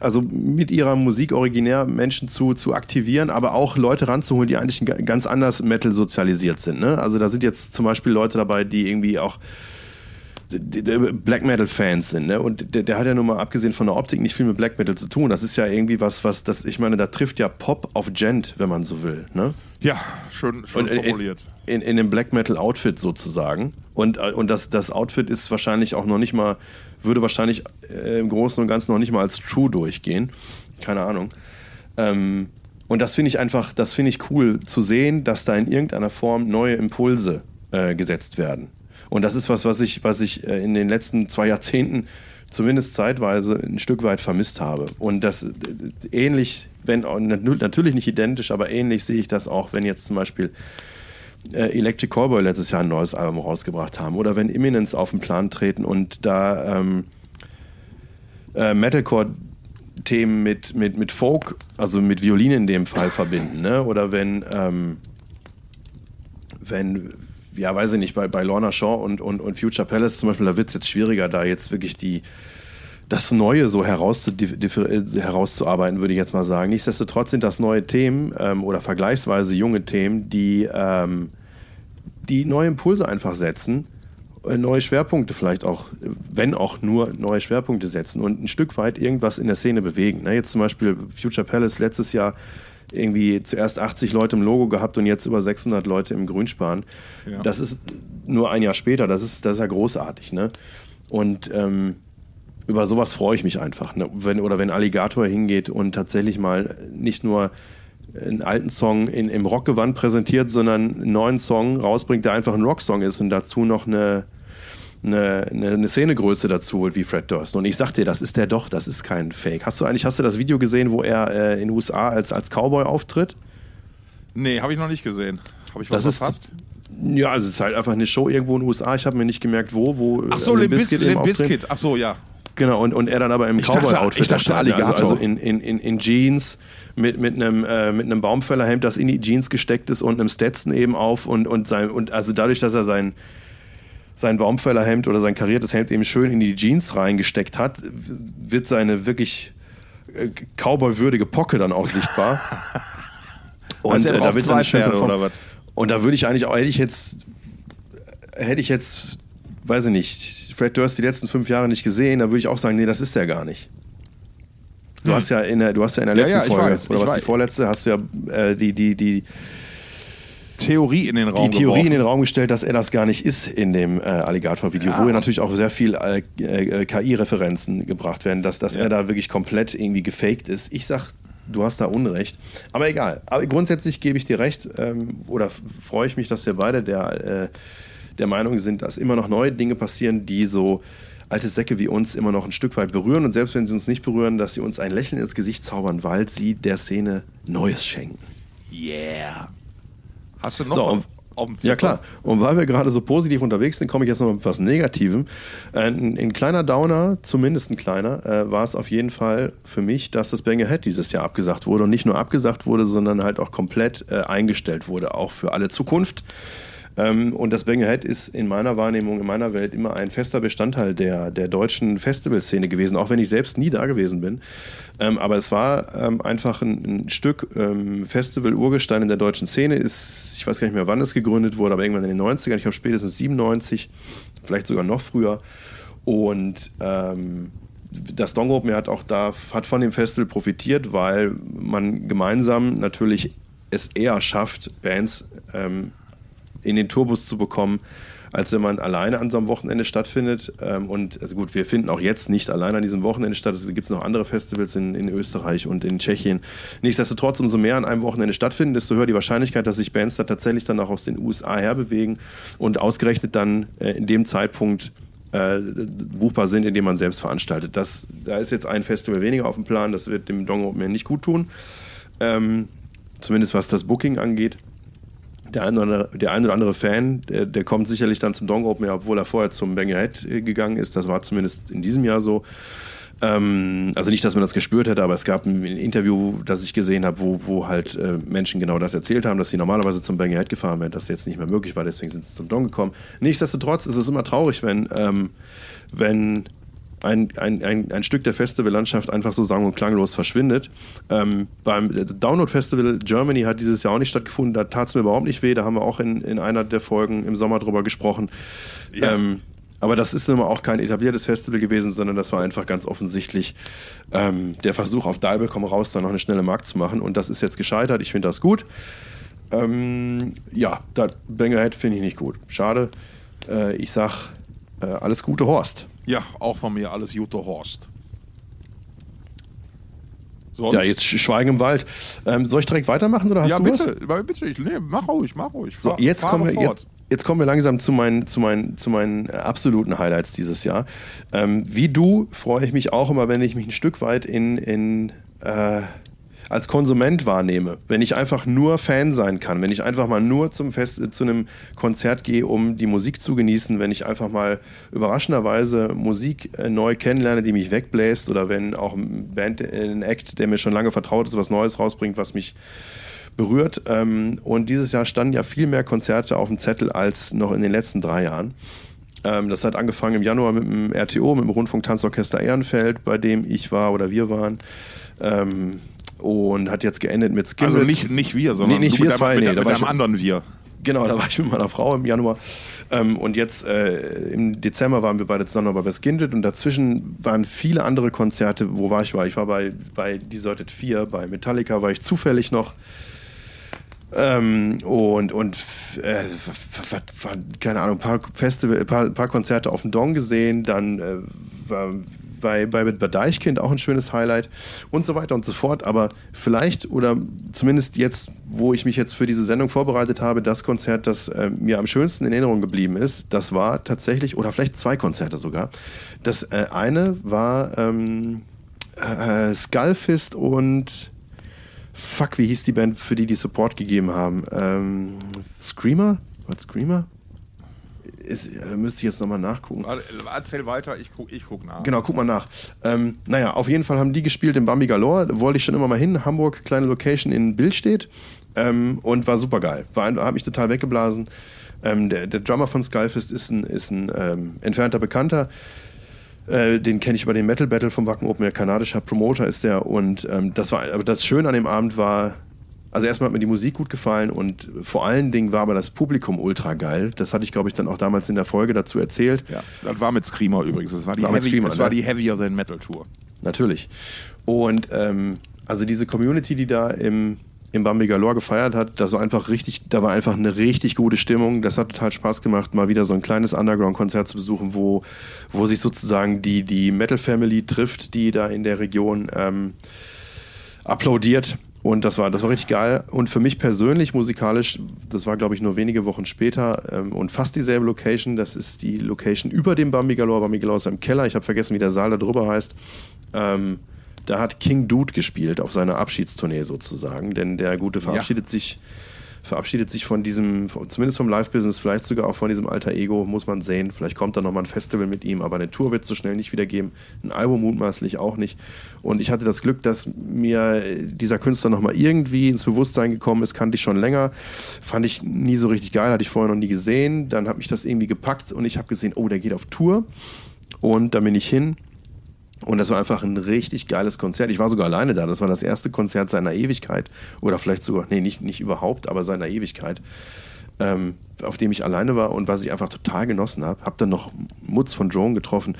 also mit ihrer Musik originär Menschen zu, zu aktivieren, aber auch Leute ranzuholen, die eigentlich ganz anders Metal sozialisiert sind. Ne? Also da sind jetzt zum Beispiel Leute dabei, die irgendwie auch Black Metal Fans sind, ne? Und der, der, hat ja nun mal abgesehen von der Optik nicht viel mit Black Metal zu tun. Das ist ja irgendwie was, was das, ich meine, da trifft ja Pop auf Gent, wenn man so will, ne? Ja, schon, schon in, formuliert. In, in, in dem Black Metal Outfit sozusagen. Und, äh, und das, das Outfit ist wahrscheinlich auch noch nicht mal würde wahrscheinlich äh, im Großen und Ganzen noch nicht mal als True durchgehen. Keine Ahnung. Ähm, und das finde ich einfach, das finde ich cool zu sehen, dass da in irgendeiner Form neue Impulse äh, gesetzt werden. Und das ist was, was ich, was ich äh, in den letzten zwei Jahrzehnten zumindest zeitweise ein Stück weit vermisst habe. Und das äh, ähnlich, wenn natürlich nicht identisch, aber ähnlich sehe ich das auch, wenn jetzt zum Beispiel äh, Electric Cowboy letztes Jahr ein neues Album rausgebracht haben oder wenn Imminence auf den Plan treten und da ähm, äh, Metalcore-Themen mit, mit, mit Folk, also mit Violin in dem Fall verbinden, ne? oder wenn, ähm, wenn ja, weiß ich nicht, bei, bei Lorna Shaw und, und, und Future Palace zum Beispiel, da wird es jetzt schwieriger, da jetzt wirklich die, das Neue so herauszu, herauszuarbeiten, würde ich jetzt mal sagen. Nichtsdestotrotz sind das neue Themen ähm, oder vergleichsweise junge Themen, die, ähm, die neue Impulse einfach setzen, äh, neue Schwerpunkte vielleicht auch, wenn auch nur neue Schwerpunkte setzen und ein Stück weit irgendwas in der Szene bewegen. Ne? Jetzt zum Beispiel Future Palace letztes Jahr irgendwie zuerst 80 Leute im Logo gehabt und jetzt über 600 Leute im Grünspan. Ja. Das ist nur ein Jahr später, das ist, das ist ja großartig. Ne? Und ähm, über sowas freue ich mich einfach. Ne? Wenn, oder wenn Alligator hingeht und tatsächlich mal nicht nur einen alten Song in, im Rockgewand präsentiert, sondern einen neuen Song rausbringt, der einfach ein Rocksong ist und dazu noch eine, eine, eine, Szenegröße dazu holt wie Fred Durst. Und ich sag dir, das ist der doch, das ist kein Fake. Hast du eigentlich, hast du das Video gesehen, wo er äh, in den USA als, als Cowboy auftritt? Nee, habe ich noch nicht gesehen. Habe ich was das verpasst? Ja, also es ist halt einfach eine Show irgendwo in den USA. Ich habe mir nicht gemerkt, wo. wo Ach so, Limp Bizkit. Ach so, ja. Genau, und, und er dann aber im Cowboy-Outfit. Ich dachte, Alligator. Also, also in, in, in, in Jeans mit, mit, einem, äh, mit einem Baumfällerhemd, das in die Jeans gesteckt ist und einem Stetson eben auf und, und, sein, und also dadurch, dass er sein, sein Baumfällerhemd oder sein kariertes Hemd eben schön in die Jeans reingesteckt hat, wird seine wirklich äh, Cowboy-würdige Pocke dann auch sichtbar. und also äh, da wird zwei Pferde oder was? Und da würde ich eigentlich auch, hätte ich jetzt, hätte ich jetzt, weiß ich nicht, Fred Durst die letzten fünf Jahre nicht gesehen, dann würde ich auch sagen, nee, das ist der gar nicht. Du hm. hast ja in der, du hast ja in der letzten ja, ja, Folge, weiß, oder was weiß. die vorletzte, hast du ja äh, die, die, die Theorie in den Raum Die Theorie geworfen. in den Raum gestellt, dass er das gar nicht ist in dem äh, Alligator-Video, ja. wo ja natürlich auch sehr viel äh, äh KI-Referenzen gebracht werden, dass, dass ja. er da wirklich komplett irgendwie gefaked ist. Ich sag, du hast da Unrecht. Aber egal. Aber grundsätzlich gebe ich dir recht ähm, oder freue ich mich, dass wir beide der äh, der Meinung sind, dass immer noch neue Dinge passieren, die so alte Säcke wie uns immer noch ein Stück weit berühren und selbst wenn sie uns nicht berühren, dass sie uns ein Lächeln ins Gesicht zaubern, weil sie der Szene Neues schenken. Yeah. Hast du noch so, Ja klar. Und weil wir gerade so positiv unterwegs sind, komme ich jetzt noch mit etwas Negativem. Ein, ein kleiner Downer, zumindest ein kleiner, äh, war es auf jeden Fall für mich, dass das Bang Ahead dieses Jahr abgesagt wurde und nicht nur abgesagt wurde, sondern halt auch komplett äh, eingestellt wurde, auch für alle Zukunft. Ähm, und das Bang Ahead ist in meiner Wahrnehmung, in meiner Welt immer ein fester Bestandteil der, der deutschen Festivalszene gewesen, auch wenn ich selbst nie da gewesen bin. Ähm, aber es war ähm, einfach ein, ein Stück Festival-Urgestein in der deutschen Szene. Ist, ich weiß gar nicht mehr, wann es gegründet wurde, aber irgendwann in den 90ern, ich glaube spätestens 97, vielleicht sogar noch früher. Und ähm, das Dongo Open hat auch da, hat von dem Festival profitiert, weil man gemeinsam natürlich es eher schafft, Bands ähm, in den Turbus zu bekommen, als wenn man alleine an so einem Wochenende stattfindet. Ähm, und also gut, wir finden auch jetzt nicht alleine an diesem Wochenende statt. Es gibt noch andere Festivals in, in Österreich und in Tschechien. Nichtsdestotrotz, umso mehr an einem Wochenende stattfinden, desto höher die Wahrscheinlichkeit, dass sich Bands da tatsächlich dann auch aus den USA herbewegen und ausgerechnet dann äh, in dem Zeitpunkt äh, buchbar sind, indem man selbst veranstaltet. Das, da ist jetzt ein Festival weniger auf dem Plan, das wird dem Dong Open nicht gut tun. Ähm, zumindest was das Booking angeht. Der ein, oder andere, der ein oder andere Fan, der, der kommt sicherlich dann zum Dong Open, obwohl er vorher zum Banger Head äh, gegangen ist. Das war zumindest in diesem Jahr so. Ähm, also nicht, dass man das gespürt hätte, aber es gab ein Interview, das ich gesehen habe, wo, wo halt äh, Menschen genau das erzählt haben, dass sie normalerweise zum Banger Head gefahren wären, das jetzt nicht mehr möglich war, deswegen sind sie zum Dong gekommen. Nichtsdestotrotz ist es immer traurig, wenn, ähm, wenn ein, ein, ein, ein Stück der Festivallandschaft einfach so sang- und klanglos verschwindet. Ähm, beim Download Festival Germany hat dieses Jahr auch nicht stattgefunden, da tat es mir überhaupt nicht weh, da haben wir auch in, in einer der Folgen im Sommer drüber gesprochen. Ja. Ähm, aber das ist nun mal auch kein etabliertes Festival gewesen, sondern das war einfach ganz offensichtlich ähm, der Versuch, auf Dalbe komm raus, da noch eine schnelle Markt zu machen. Und das ist jetzt gescheitert. Ich finde das gut. Ähm, ja, das Bangerhead finde ich nicht gut. Schade. Äh, ich sag äh, alles Gute, Horst. Ja, auch von mir alles Gute, Horst. Sonst? Ja, jetzt Schweigen im Wald. Ähm, soll ich direkt weitermachen oder hast ja, du bitte, was? bitte, ich, nee, mach ruhig, mach ruhig. So, jetzt kommen wir, jetzt, jetzt kommen wir langsam zu meinen, zu meinen, zu meinen absoluten Highlights dieses Jahr. Ähm, wie du freue ich mich auch immer, wenn ich mich ein Stück weit in, in äh, als Konsument wahrnehme, wenn ich einfach nur Fan sein kann, wenn ich einfach mal nur zum Fest, zu einem Konzert gehe, um die Musik zu genießen, wenn ich einfach mal überraschenderweise Musik äh, neu kennenlerne, die mich wegbläst oder wenn auch ein Band, ein Act, der mir schon lange vertraut ist, was Neues rausbringt, was mich berührt. Ähm, und dieses Jahr standen ja viel mehr Konzerte auf dem Zettel als noch in den letzten drei Jahren. Ähm, das hat angefangen im Januar mit dem RTO, mit dem Rundfunk-Tanzorchester Ehrenfeld, bei dem ich war oder wir waren. Ähm, und hat jetzt geendet mit Skin. Also nicht, nicht wir, sondern nee, nicht wir zwei, mit, nee, mit, mit einem anderen wir. Genau, da war ich mit meiner Frau im Januar. Ähm, und jetzt äh, im Dezember waren wir beide zusammen bei Skindred und dazwischen waren viele andere Konzerte. Wo war ich? War? Ich war bei, bei Deserted 4, bei Metallica war ich zufällig noch. Ähm, und und äh, keine Ahnung, ein paar, Festival, paar, paar Konzerte auf dem Dong gesehen, dann äh, war bei, bei, bei Deichkind auch ein schönes Highlight und so weiter und so fort. Aber vielleicht oder zumindest jetzt, wo ich mich jetzt für diese Sendung vorbereitet habe, das Konzert, das äh, mir am schönsten in Erinnerung geblieben ist, das war tatsächlich, oder vielleicht zwei Konzerte sogar. Das äh, eine war ähm, äh, Skullfist und Fuck, wie hieß die Band, für die die Support gegeben haben? Ähm, Screamer? Was Screamer? Ist, müsste ich jetzt nochmal nachgucken. Erzähl weiter, ich guck, ich guck nach. Genau, guck mal nach. Ähm, naja, auf jeden Fall haben die gespielt in Bambi Galore. Da wollte ich schon immer mal hin. Hamburg, kleine Location in Billstedt. Ähm, und war super geil. War, hat mich total weggeblasen. Ähm, der, der, Drummer von Skullfist ist ein, ist ein ähm, entfernter Bekannter. Äh, den kenne ich über den Metal Battle vom Wacken Open Air. Kanadischer Promoter ist der. Und ähm, das war, aber das Schöne an dem Abend war, also erstmal hat mir die Musik gut gefallen und vor allen Dingen war aber das Publikum ultra geil. Das hatte ich, glaube ich, dann auch damals in der Folge dazu erzählt. Ja, das war mit Screamer übrigens. Das war die, war Heavy, Screamer, das ne? war die Heavier Than Metal Tour. Natürlich. Und ähm, also diese Community, die da im, im Bambi Galore gefeiert hat, das war einfach richtig, da war einfach eine richtig gute Stimmung. Das hat total Spaß gemacht, mal wieder so ein kleines Underground-Konzert zu besuchen, wo, wo sich sozusagen die, die Metal Family trifft, die da in der Region ähm, applaudiert und das war, das war richtig geil. Und für mich persönlich musikalisch, das war glaube ich nur wenige Wochen später ähm, und fast dieselbe Location. Das ist die Location über dem Bambi Galore. Bambi Galore ist im Keller. Ich habe vergessen, wie der Saal da drüber heißt. Ähm, da hat King Dude gespielt auf seiner Abschiedstournee sozusagen. Denn der Gute verabschiedet ja. sich verabschiedet sich von diesem, zumindest vom Live-Business, vielleicht sogar auch von diesem alter Ego, muss man sehen. Vielleicht kommt da nochmal ein Festival mit ihm, aber eine Tour wird es so schnell nicht wieder geben. Ein Album mutmaßlich auch nicht. Und ich hatte das Glück, dass mir dieser Künstler nochmal irgendwie ins Bewusstsein gekommen ist, kannte ich schon länger. Fand ich nie so richtig geil, hatte ich vorher noch nie gesehen. Dann hat mich das irgendwie gepackt und ich habe gesehen, oh, der geht auf Tour. Und da bin ich hin und das war einfach ein richtig geiles Konzert. Ich war sogar alleine da. Das war das erste Konzert seiner Ewigkeit. Oder vielleicht sogar, nee, nicht, nicht überhaupt, aber seiner Ewigkeit. Ähm, auf dem ich alleine war und was ich einfach total genossen habe. Hab dann noch Mutz von Drone getroffen.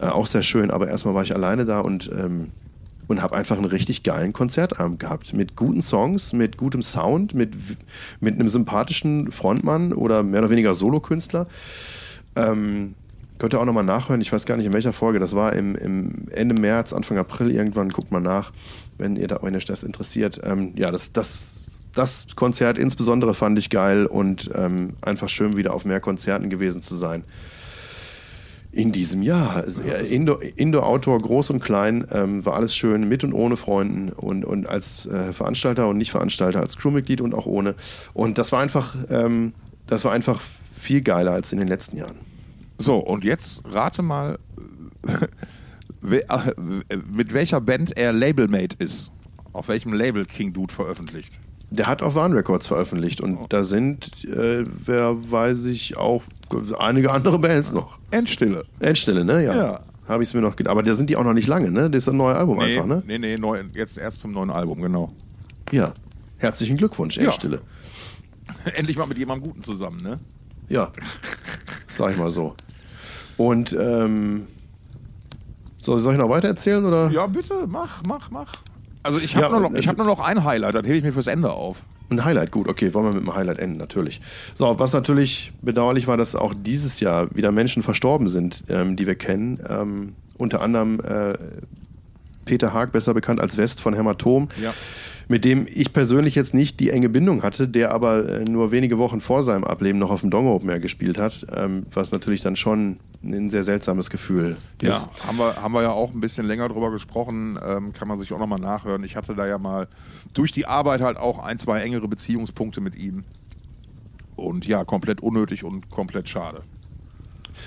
Äh, auch sehr schön, aber erstmal war ich alleine da und ähm, und habe einfach einen richtig geilen Konzertabend gehabt. Mit guten Songs, mit gutem Sound, mit, mit einem sympathischen Frontmann oder mehr oder weniger Solokünstler. Ähm, könnt ihr auch nochmal nachhören. Ich weiß gar nicht, in welcher Folge. Das war im, im Ende März, Anfang April irgendwann. Guckt mal nach, wenn ihr da, wenn euch das interessiert. Ähm, ja, das, das, das Konzert insbesondere fand ich geil und ähm, einfach schön wieder auf mehr Konzerten gewesen zu sein. In diesem Jahr. Indoor, Indoor, Outdoor, groß und klein, ähm, war alles schön, mit und ohne Freunden und, und als äh, Veranstalter und nicht Veranstalter, als Crewmitglied und auch ohne. Und das war einfach, ähm, das war einfach viel geiler als in den letzten Jahren. So, und jetzt rate mal, äh, mit welcher Band er Labelmate ist. Auf welchem Label King Dude veröffentlicht. Der hat auf Warn Records veröffentlicht und oh. da sind, äh, wer weiß ich, auch einige andere Bands noch. Endstille. Endstille, ne? Ja. ja. Habe ich es mir noch gedacht. Aber da sind die auch noch nicht lange, ne? Das ist ein neues Album nee, einfach, ne? Nee, nee, neu, jetzt erst zum neuen Album, genau. Ja. Herzlichen Glückwunsch, Endstille. Ja. Endlich mal mit jemandem Guten zusammen, ne? Ja. Sag ich mal so. Und ähm, soll, soll ich noch weiter erzählen? Oder? Ja, bitte, mach, mach, mach. Also ich habe ja, nur, noch, hab nur noch ein Highlight, das hebe ich mir fürs Ende auf. Ein Highlight, gut, okay, wollen wir mit einem Highlight enden, natürlich. So, was natürlich bedauerlich war, dass auch dieses Jahr wieder Menschen verstorben sind, ähm, die wir kennen. Ähm, unter anderem äh, Peter Haag, besser bekannt als West von Hämatom. Ja mit dem ich persönlich jetzt nicht die enge Bindung hatte, der aber äh, nur wenige Wochen vor seinem Ableben noch auf dem Dongo Open Air gespielt hat, ähm, was natürlich dann schon ein sehr seltsames Gefühl ja, ist. Ja, haben wir, haben wir ja auch ein bisschen länger drüber gesprochen, ähm, kann man sich auch nochmal nachhören. Ich hatte da ja mal durch die Arbeit halt auch ein, zwei engere Beziehungspunkte mit ihm. Und ja, komplett unnötig und komplett schade.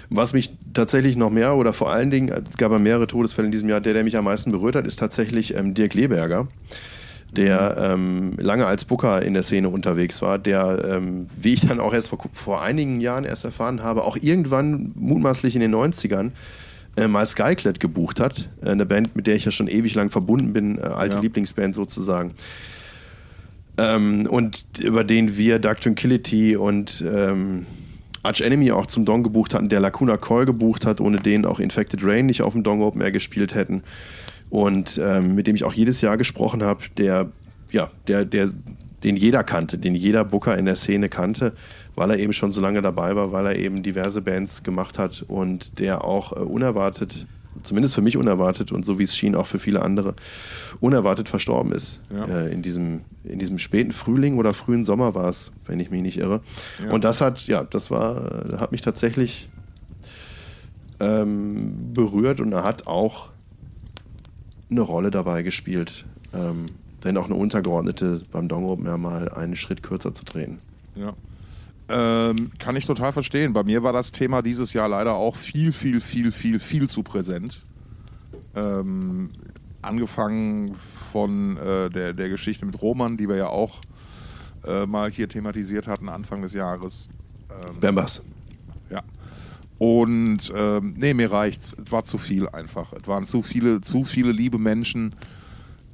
Was mich tatsächlich noch mehr oder vor allen Dingen, es gab ja mehrere Todesfälle in diesem Jahr, der, der mich am meisten berührt hat, ist tatsächlich ähm, Dirk Leberger der ähm, lange als Booker in der Szene unterwegs war, der, ähm, wie ich dann auch erst vor, vor einigen Jahren erst erfahren habe, auch irgendwann mutmaßlich in den 90ern äh, mal Skyclad gebucht hat. Äh, eine Band, mit der ich ja schon ewig lang verbunden bin, äh, alte ja. Lieblingsband sozusagen. Ähm, und über den wir Dark Tranquility und ähm, Arch Enemy auch zum Dong gebucht hatten, der Lacuna Coil gebucht hat, ohne den auch Infected Rain nicht auf dem Dong Open Air gespielt hätten und ähm, mit dem ich auch jedes Jahr gesprochen habe, der, ja, der, der, den jeder kannte, den jeder Booker in der Szene kannte, weil er eben schon so lange dabei war, weil er eben diverse Bands gemacht hat und der auch äh, unerwartet, zumindest für mich unerwartet und so wie es schien auch für viele andere, unerwartet verstorben ist. Ja. Äh, in, diesem, in diesem späten Frühling oder frühen Sommer war es, wenn ich mich nicht irre. Ja. Und das hat, ja, das war, hat mich tatsächlich ähm, berührt und er hat auch eine Rolle dabei gespielt, ähm, wenn auch eine untergeordnete beim Dongo mehr mal einen Schritt kürzer zu treten. Ja. Ähm, kann ich total verstehen. Bei mir war das Thema dieses Jahr leider auch viel, viel, viel, viel, viel zu präsent. Ähm, angefangen von äh, der, der Geschichte mit Roman, die wir ja auch äh, mal hier thematisiert hatten Anfang des Jahres. Ähm, Bambas. Und ähm, nee, mir reicht's. Es war zu viel einfach. Es waren zu viele, zu viele liebe Menschen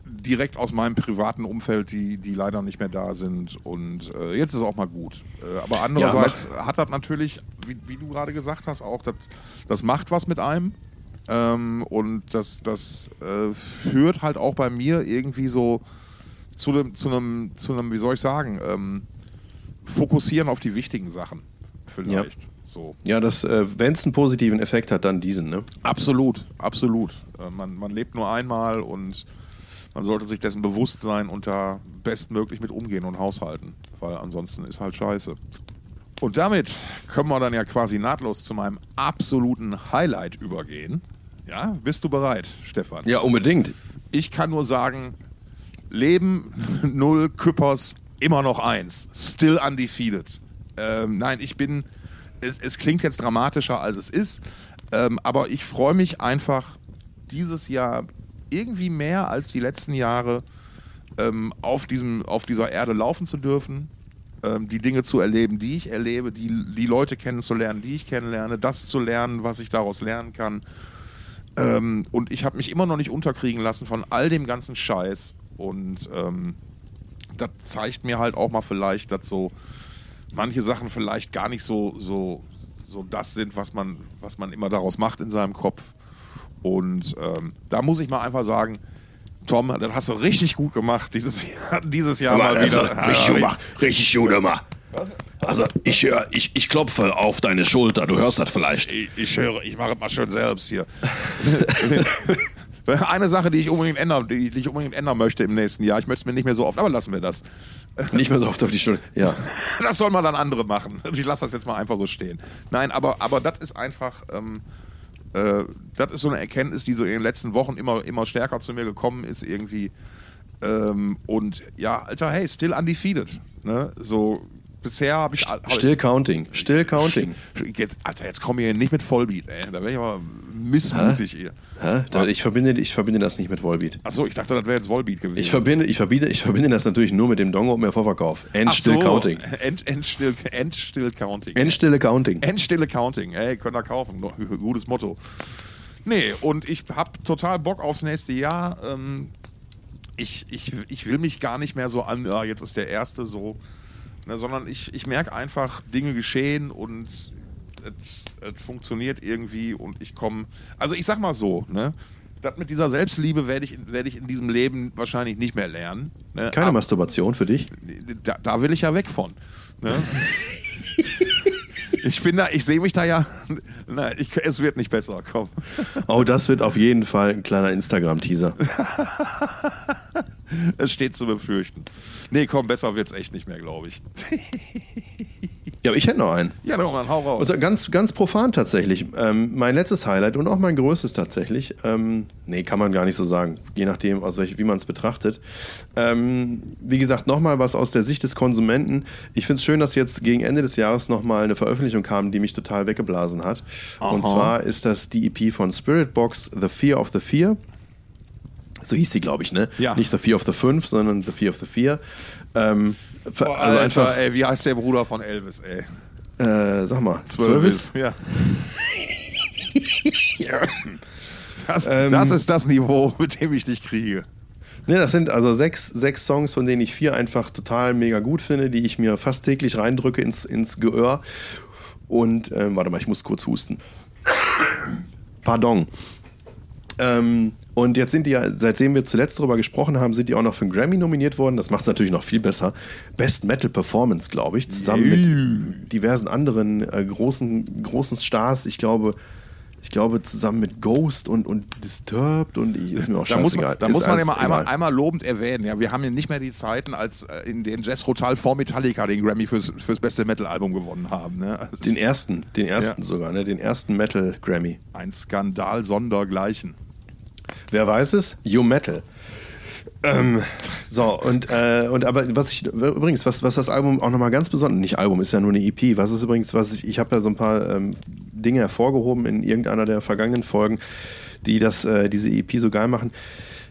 direkt aus meinem privaten Umfeld, die, die leider nicht mehr da sind. Und äh, jetzt ist auch mal gut. Äh, aber andererseits ja, hat das natürlich, wie, wie du gerade gesagt hast, auch, das, das macht was mit einem. Ähm, und das, das äh, führt halt auch bei mir irgendwie so zu einem, zu einem, zu einem wie soll ich sagen, ähm, fokussieren auf die wichtigen Sachen. Vielleicht. Ja. So. Ja, äh, wenn es einen positiven Effekt hat, dann diesen, ne? Absolut, absolut. Äh, man, man lebt nur einmal und man sollte sich dessen bewusst sein und da bestmöglich mit umgehen und haushalten, weil ansonsten ist halt scheiße. Und damit können wir dann ja quasi nahtlos zu meinem absoluten Highlight übergehen. Ja, bist du bereit, Stefan? Ja, unbedingt. Ich kann nur sagen, Leben null, Küppers immer noch eins. Still undefeated. Ähm, nein, ich bin es, es klingt jetzt dramatischer, als es ist, ähm, aber ich freue mich einfach dieses Jahr irgendwie mehr als die letzten Jahre ähm, auf, diesem, auf dieser Erde laufen zu dürfen, ähm, die Dinge zu erleben, die ich erlebe, die, die Leute kennenzulernen, die ich kennenlerne, das zu lernen, was ich daraus lernen kann. Ähm, und ich habe mich immer noch nicht unterkriegen lassen von all dem ganzen Scheiß. Und ähm, das zeigt mir halt auch mal vielleicht, dass so manche Sachen vielleicht gar nicht so, so, so das sind, was man, was man immer daraus macht in seinem Kopf. Und ähm, da muss ich mal einfach sagen, Tom, das hast du richtig gut gemacht dieses Jahr, dieses Jahr mal wieder. richtig gut gemacht. Richtig gut immer. Also ich, hör- ich, ich klopfe auf deine Schulter, du hörst das vielleicht. Ich, ich höre, ich mache es mal schön selbst hier. Eine Sache, die ich unbedingt ändern, die, ich unbedingt ändern möchte im nächsten Jahr. Ich möchte es mir nicht mehr so oft, aber lassen wir das. Nicht mehr so oft auf die Schulter. Ja. Das soll mal dann andere machen. Ich lasse das jetzt mal einfach so stehen. Nein, aber, aber das ist einfach, ähm, äh, das ist so eine Erkenntnis, die so in den letzten Wochen immer, immer stärker zu mir gekommen ist irgendwie. Ähm, und ja, Alter, hey, still undefeated. Ne? So, bisher habe ich. hab ich- Still counting. Still counting. Jetzt, Alter, jetzt komm hier nicht mit Vollbeat, ey. Da wäre ich aber missmutig hier. Hä? Da, ich, verbinde, ich verbinde das nicht mit Volbeat. Achso, ich dachte, das wäre jetzt Vollbeat gewesen. Ich verbinde, ich, verbinde, ich verbinde das natürlich nur mit dem Dongo im Vorverkauf. End Ach still so, counting. End, end, still, end still counting. Endstille counting. Endstille Counting. Ey, könnt ihr kaufen. Gutes Motto. Nee, und ich hab total Bock aufs nächste Jahr. Ähm, ich, ich, ich will mich gar nicht mehr so an, ja, jetzt ist der erste so, ne, sondern ich, ich merke einfach, Dinge geschehen und es, es funktioniert irgendwie und ich komme. Also ich sag mal so, ne? Das mit dieser Selbstliebe werde ich, werd ich in diesem Leben wahrscheinlich nicht mehr lernen. Ne? Keine Aber- Masturbation für dich? da, da will ich ja weg von. Ne? ich bin da, ich sehe mich da ja. Na, ich, es wird nicht besser, komm. Oh, das wird auf jeden Fall ein kleiner Instagram-Teaser. Es steht zu befürchten. Nee, komm, besser wird's echt nicht mehr, glaube ich. Ja, aber ich hätte noch einen. Ja, doch, dann hau raus. Also ganz, ganz profan tatsächlich. Ähm, mein letztes Highlight und auch mein größtes tatsächlich. Ähm, nee, kann man gar nicht so sagen. Je nachdem, aus welch, wie man es betrachtet. Ähm, wie gesagt, nochmal was aus der Sicht des Konsumenten. Ich finde es schön, dass jetzt gegen Ende des Jahres nochmal eine Veröffentlichung kam, die mich total weggeblasen hat. Und Aha. zwar ist das die EP von Spirit Box, The Fear of the Fear. So hieß sie, glaube ich, ne? Ja. Nicht The Fear of the Fünf, sondern The Fear of the Fear. Ähm, Boah, also Alter, einfach, ey, wie heißt der Bruder von Elvis, ey? äh, sag mal, Zwölvis. Ja. Das, Ähm. das ist das Niveau, mit dem ich dich kriege. Ne, das sind also sechs, sechs Songs, von denen ich vier einfach total mega gut finde, die ich mir fast täglich reindrücke ins, ins Gehör. Und, ähm, warte mal, ich muss kurz husten. Pardon. Ähm, und jetzt sind die ja, seitdem wir zuletzt darüber gesprochen haben, sind die auch noch für einen Grammy nominiert worden. Das macht es natürlich noch viel besser. Best Metal Performance, glaube ich, zusammen mit diversen anderen äh, großen, großen Stars. Ich glaube, ich glaube, zusammen mit Ghost und, und Disturbed und ich, ist mir auch Da muss man, scheißegal. da Ist muss man immer einmal, einmal lobend erwähnen. Ja, wir haben ja nicht mehr die Zeiten, als äh, in denen Jazz Rotal vor Metallica den Grammy fürs, fürs beste Metal-Album gewonnen haben. Ne? Also Den ersten, den ersten Ja. sogar, ne? Den ersten Metal Grammy. ein Skandal sondergleichen. Wer weiß es? You Metal. Ähm, so, und, äh, und aber was ich übrigens, was, was das Album auch nochmal ganz besonders, nicht Album, ist ja nur eine EP, was ist übrigens, was ich, ich habe ja so ein paar ähm, Dinge hervorgehoben in irgendeiner der vergangenen Folgen, die das, äh, diese EP so geil machen.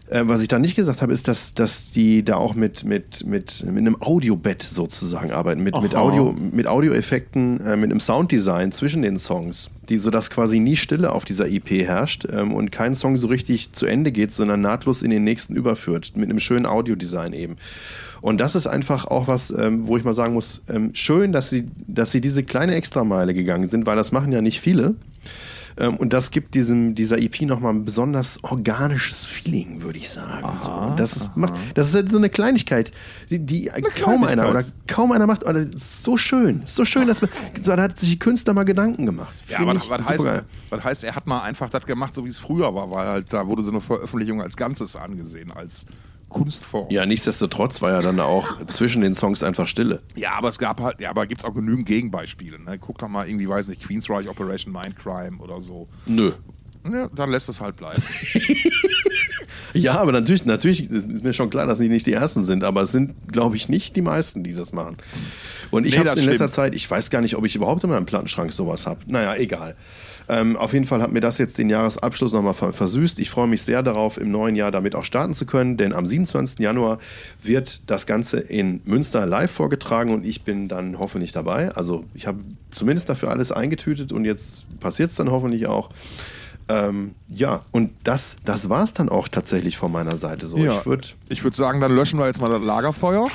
Äh, was ich da nicht gesagt habe, ist, dass, dass die da auch mit, mit, mit, mit einem Audiobett sozusagen arbeiten, mit, mit. Audio, mit Audioeffekten, äh, mit einem Sounddesign zwischen den Songs, die so dass quasi nie Stille auf dieser EP herrscht ähm, und kein Song so richtig zu Ende geht, sondern nahtlos in den nächsten überführt, mit einem schönen Audiodesign eben. Und das ist einfach auch was, ähm, wo ich mal sagen muss, ähm, schön, dass sie, dass sie diese kleine Extrameile gegangen sind, weil das machen ja nicht viele. Ähm, und das gibt diesem, dieser EP nochmal ein besonders organisches Feeling, würde ich sagen. so. Und das, ist, macht, das ist halt so eine Kleinigkeit, die, die kaum Kleinigkeit. einer oder kaum einer macht. Oder das ist so schön, so schön, dass man, so, da hat sich die Künstler mal Gedanken gemacht. Ja, aber was heißt, was heißt, er hat mal einfach das gemacht, so wie es früher war, weil halt da wurde so eine Veröffentlichung als Ganzes angesehen, als Kunstform. Ja, nichtsdestotrotz war ja dann auch zwischen den Songs einfach Stille. Ja, aber es gab halt, ja, aber gibt es auch genügend Gegenbeispiele. Ne? Guck doch mal irgendwie, weiß nicht, Queensryche Operation Mindcrime oder so. Nö. Ja, dann lässt es halt bleiben. Ja, aber natürlich, natürlich ist mir schon klar, dass die nicht die Ersten sind, aber es sind, glaube ich, nicht die meisten, die das machen. Und ich Nee, habe es in letzter stimmt. Zeit, ich weiß gar nicht, ob ich überhaupt in meinem Plattenschrank sowas habe. Naja, egal. Ähm, auf jeden Fall hat mir das jetzt den Jahresabschluss nochmal ver versüßt. Ich freue mich sehr darauf, im neuen Jahr damit auch starten zu können, denn am 27. Januar wird das Ganze in Münster live vorgetragen und ich bin dann hoffentlich dabei. Also ich habe zumindest dafür alles eingetütet und jetzt passiert es dann hoffentlich auch. Ähm, ja, und das, das war es dann auch tatsächlich von meiner Seite so. Ja. Ich würde, Ich würde sagen, dann löschen wir jetzt mal das Lagerfeuer.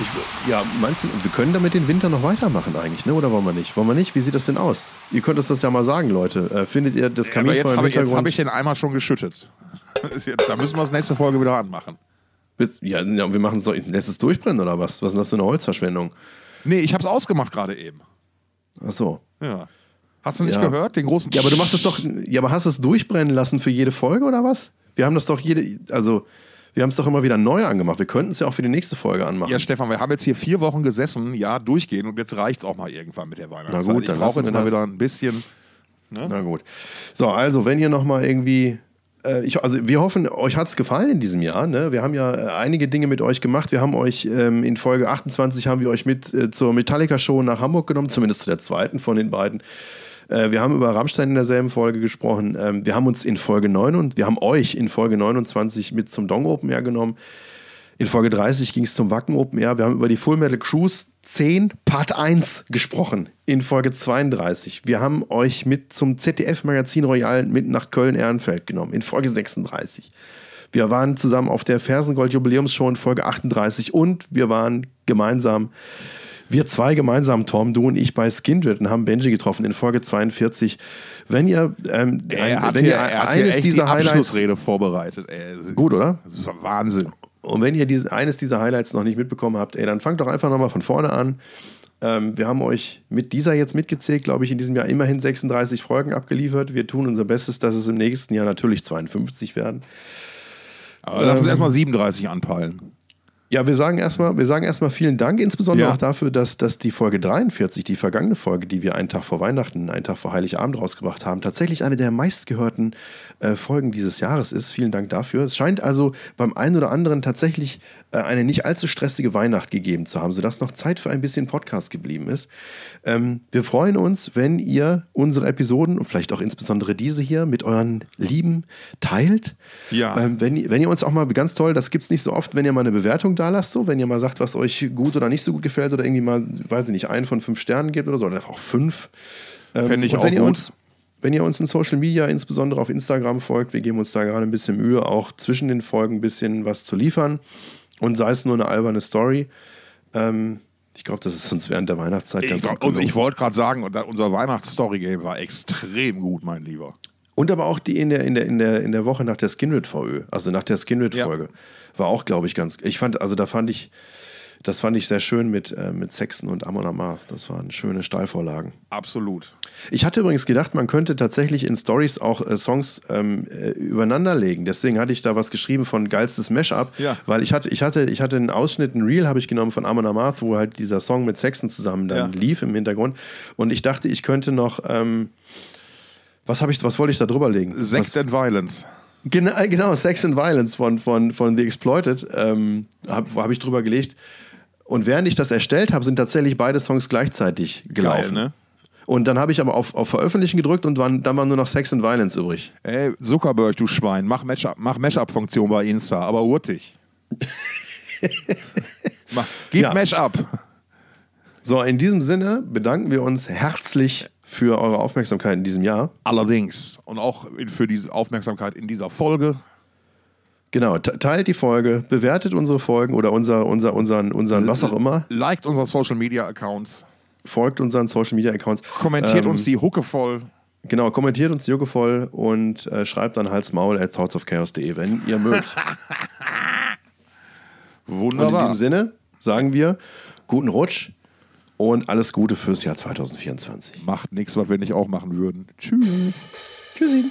Ich, ja, meinst du, wir können damit den Winter noch weitermachen eigentlich, ne? Oder wollen wir nicht? Wollen wir nicht? Wie sieht das denn aus? Ihr könnt uns das ja mal sagen, Leute. Äh, findet ihr das Aber Kaminfeuer jetzt im habe ich, jetzt Hintergrund? hab ich den Eimer schon geschüttet. da müssen wir das nächste Folge wieder anmachen. Ja, ja, wir machen es doch. Lässt es durchbrennen oder was? Was ist denn das für eine Holzverschwendung? Nee, ich hab's ausgemacht gerade eben. Ach so. Ja. Hast du nicht Ja. gehört? Den großen Ja, aber du machst es doch. Ja, aber hast du es durchbrennen lassen für jede Folge oder was? Wir haben das doch jede. Also, wir haben es doch immer wieder neu angemacht. Wir könnten es ja auch für die nächste Folge anmachen. Ja, Stefan, wir haben jetzt hier vier Wochen gesessen, ja, durchgehen und jetzt reicht's auch mal irgendwann mit der Weihnachtszeit. Na gut, ich dann brauche lassen jetzt wir mal wieder ein bisschen. Na gut. So, also, wenn ihr nochmal irgendwie. äh, Ich, also wir hoffen, euch hat es gefallen in diesem Jahr. Ne? Wir haben ja äh, einige Dinge mit euch gemacht. Wir haben euch ähm, in Folge 28 haben wir euch mit äh, zur Metallica-Show nach Hamburg genommen, zumindest zu der zweiten von den beiden. Äh, wir haben über Rammstein in derselben Folge gesprochen. Ähm, wir haben uns in Folge 9 und wir haben euch in Folge 29 mit zum Dong Open Air genommen. In Folge 30 ging es zum Wacken Open Air. Wir haben über die Full Metal Cruise 10 Part 1 gesprochen. In Folge 32. Wir haben euch mit zum ZDF-Magazin Royal mit nach Köln-Ehrenfeld genommen. In Folge 36. Wir waren zusammen auf der Fersengold-Jubiläumsshow in Folge 38 und wir waren gemeinsam, wir zwei gemeinsam, Tom, du und ich, bei Skindred und haben Benji getroffen in Folge 42. Wenn ihr, ähm, Er hat wenn hier, ihr er hat hier eines echt dieser die Highlights. Abschlussrede vorbereitet. Ey. Gut, oder? Das ist Wahnsinn. Und wenn ihr diese, eines dieser Highlights noch nicht mitbekommen habt, ey, dann fangt doch einfach nochmal von vorne an. Ähm, wir haben euch mit dieser jetzt mitgezählt, glaube ich, in diesem Jahr immerhin 36 Folgen abgeliefert. Wir tun unser Bestes, dass es im nächsten Jahr natürlich 52 werden. Aber lass Ähm. uns erstmal 37 anpeilen. Ja, wir sagen erstmal, wir sagen erstmal vielen Dank, insbesondere Ja. auch dafür, dass, dass die Folge 43, die vergangene Folge, die wir einen Tag vor Weihnachten, einen Tag vor Heiligabend rausgebracht haben, tatsächlich eine der meistgehörten äh, Folgen dieses Jahres ist. Vielen Dank dafür. Es scheint also beim einen oder anderen tatsächlich eine nicht allzu stressige Weihnacht gegeben zu haben, sodass noch Zeit für ein bisschen Podcast geblieben ist. Ähm, wir freuen uns, wenn ihr unsere Episoden und vielleicht auch insbesondere diese hier mit euren Lieben teilt. Ja. Ähm, wenn, ihr- wenn ihr uns auch mal ganz toll, das gibt es nicht so oft, wenn ihr mal eine Bewertung da lasst, so, wenn ihr mal sagt, was euch gut oder nicht so gut gefällt oder irgendwie mal, weiß ich nicht, einen von fünf Sternen gebt oder so, oder einfach auch fünf. Ähm, Fände ich und auch wenn ihr gut. Uns, wenn ihr uns in Social Media, insbesondere auf Instagram folgt, wir geben uns da gerade ein bisschen Mühe, auch zwischen den Folgen ein bisschen was zu liefern. Und sei es nur eine alberne Story. Ähm, ich glaube, das ist uns während der Weihnachtszeit Ich, ganz gut und ich gelungen. wollte gerade sagen, unser Weihnachts-Story-Game war extrem gut, mein Lieber. Und aber auch die in der, in der, in der, in der Woche nach der Skinrid VÖ, also nach der Skinrid-Folge, war auch, glaube ich, ganz. Ich fand, also da fand ich, das fand ich sehr schön mit, äh, mit Sexton und Amon Amarth. Das waren schöne Steilvorlagen. Absolut. Ich hatte übrigens gedacht, man könnte tatsächlich in Stories auch äh, Songs ähm, äh, übereinander legen. Deswegen hatte ich da was geschrieben von geilstes Mashup, Ja. weil ich hatte, ich hatte, ich hatte einen Ausschnitt, ein Reel habe ich genommen von Amon Amarth, wo halt dieser Song mit Sexton zusammen dann Ja. lief im Hintergrund. Und ich dachte, ich könnte noch, ähm, was habe ich, was wollte ich da drüber legen? Sex and Violence. Genau, genau, Sex and Violence von, von, von The Exploited ähm, habe hab ich drüber gelegt. Und während ich das erstellt habe, sind tatsächlich beide Songs gleichzeitig gelaufen. ne? Und dann habe ich aber auf, auf Veröffentlichen gedrückt und waren, dann war nur noch Sex and Violence übrig. Ey, Zuckerberg, du Schwein, mach Matchup- mach Mashup-Funktion bei Insta, aber hurtig. Mach, gib Ja. Mashup. So, in diesem Sinne bedanken wir uns herzlich für eure Aufmerksamkeit in diesem Jahr. Allerdings. Und auch für diese Aufmerksamkeit in dieser Folge. Genau, te- teilt die Folge, bewertet unsere Folgen oder unser, unser, unseren, unseren was auch immer, Liked unsere Social Media Accounts. folgt unseren Social Media Accounts. Kommentiert Ähm, uns die Hucke voll. Genau, kommentiert uns juckevoll und äh, schreibt dann halsmaul at thoughtsofchaos.de, wenn ihr mögt. Und in Wunderbar. diesem Sinne sagen wir guten Rutsch und alles Gute fürs Jahr 2024. Macht nichts, was wir nicht auch machen würden. Tschüss. Tschüssi.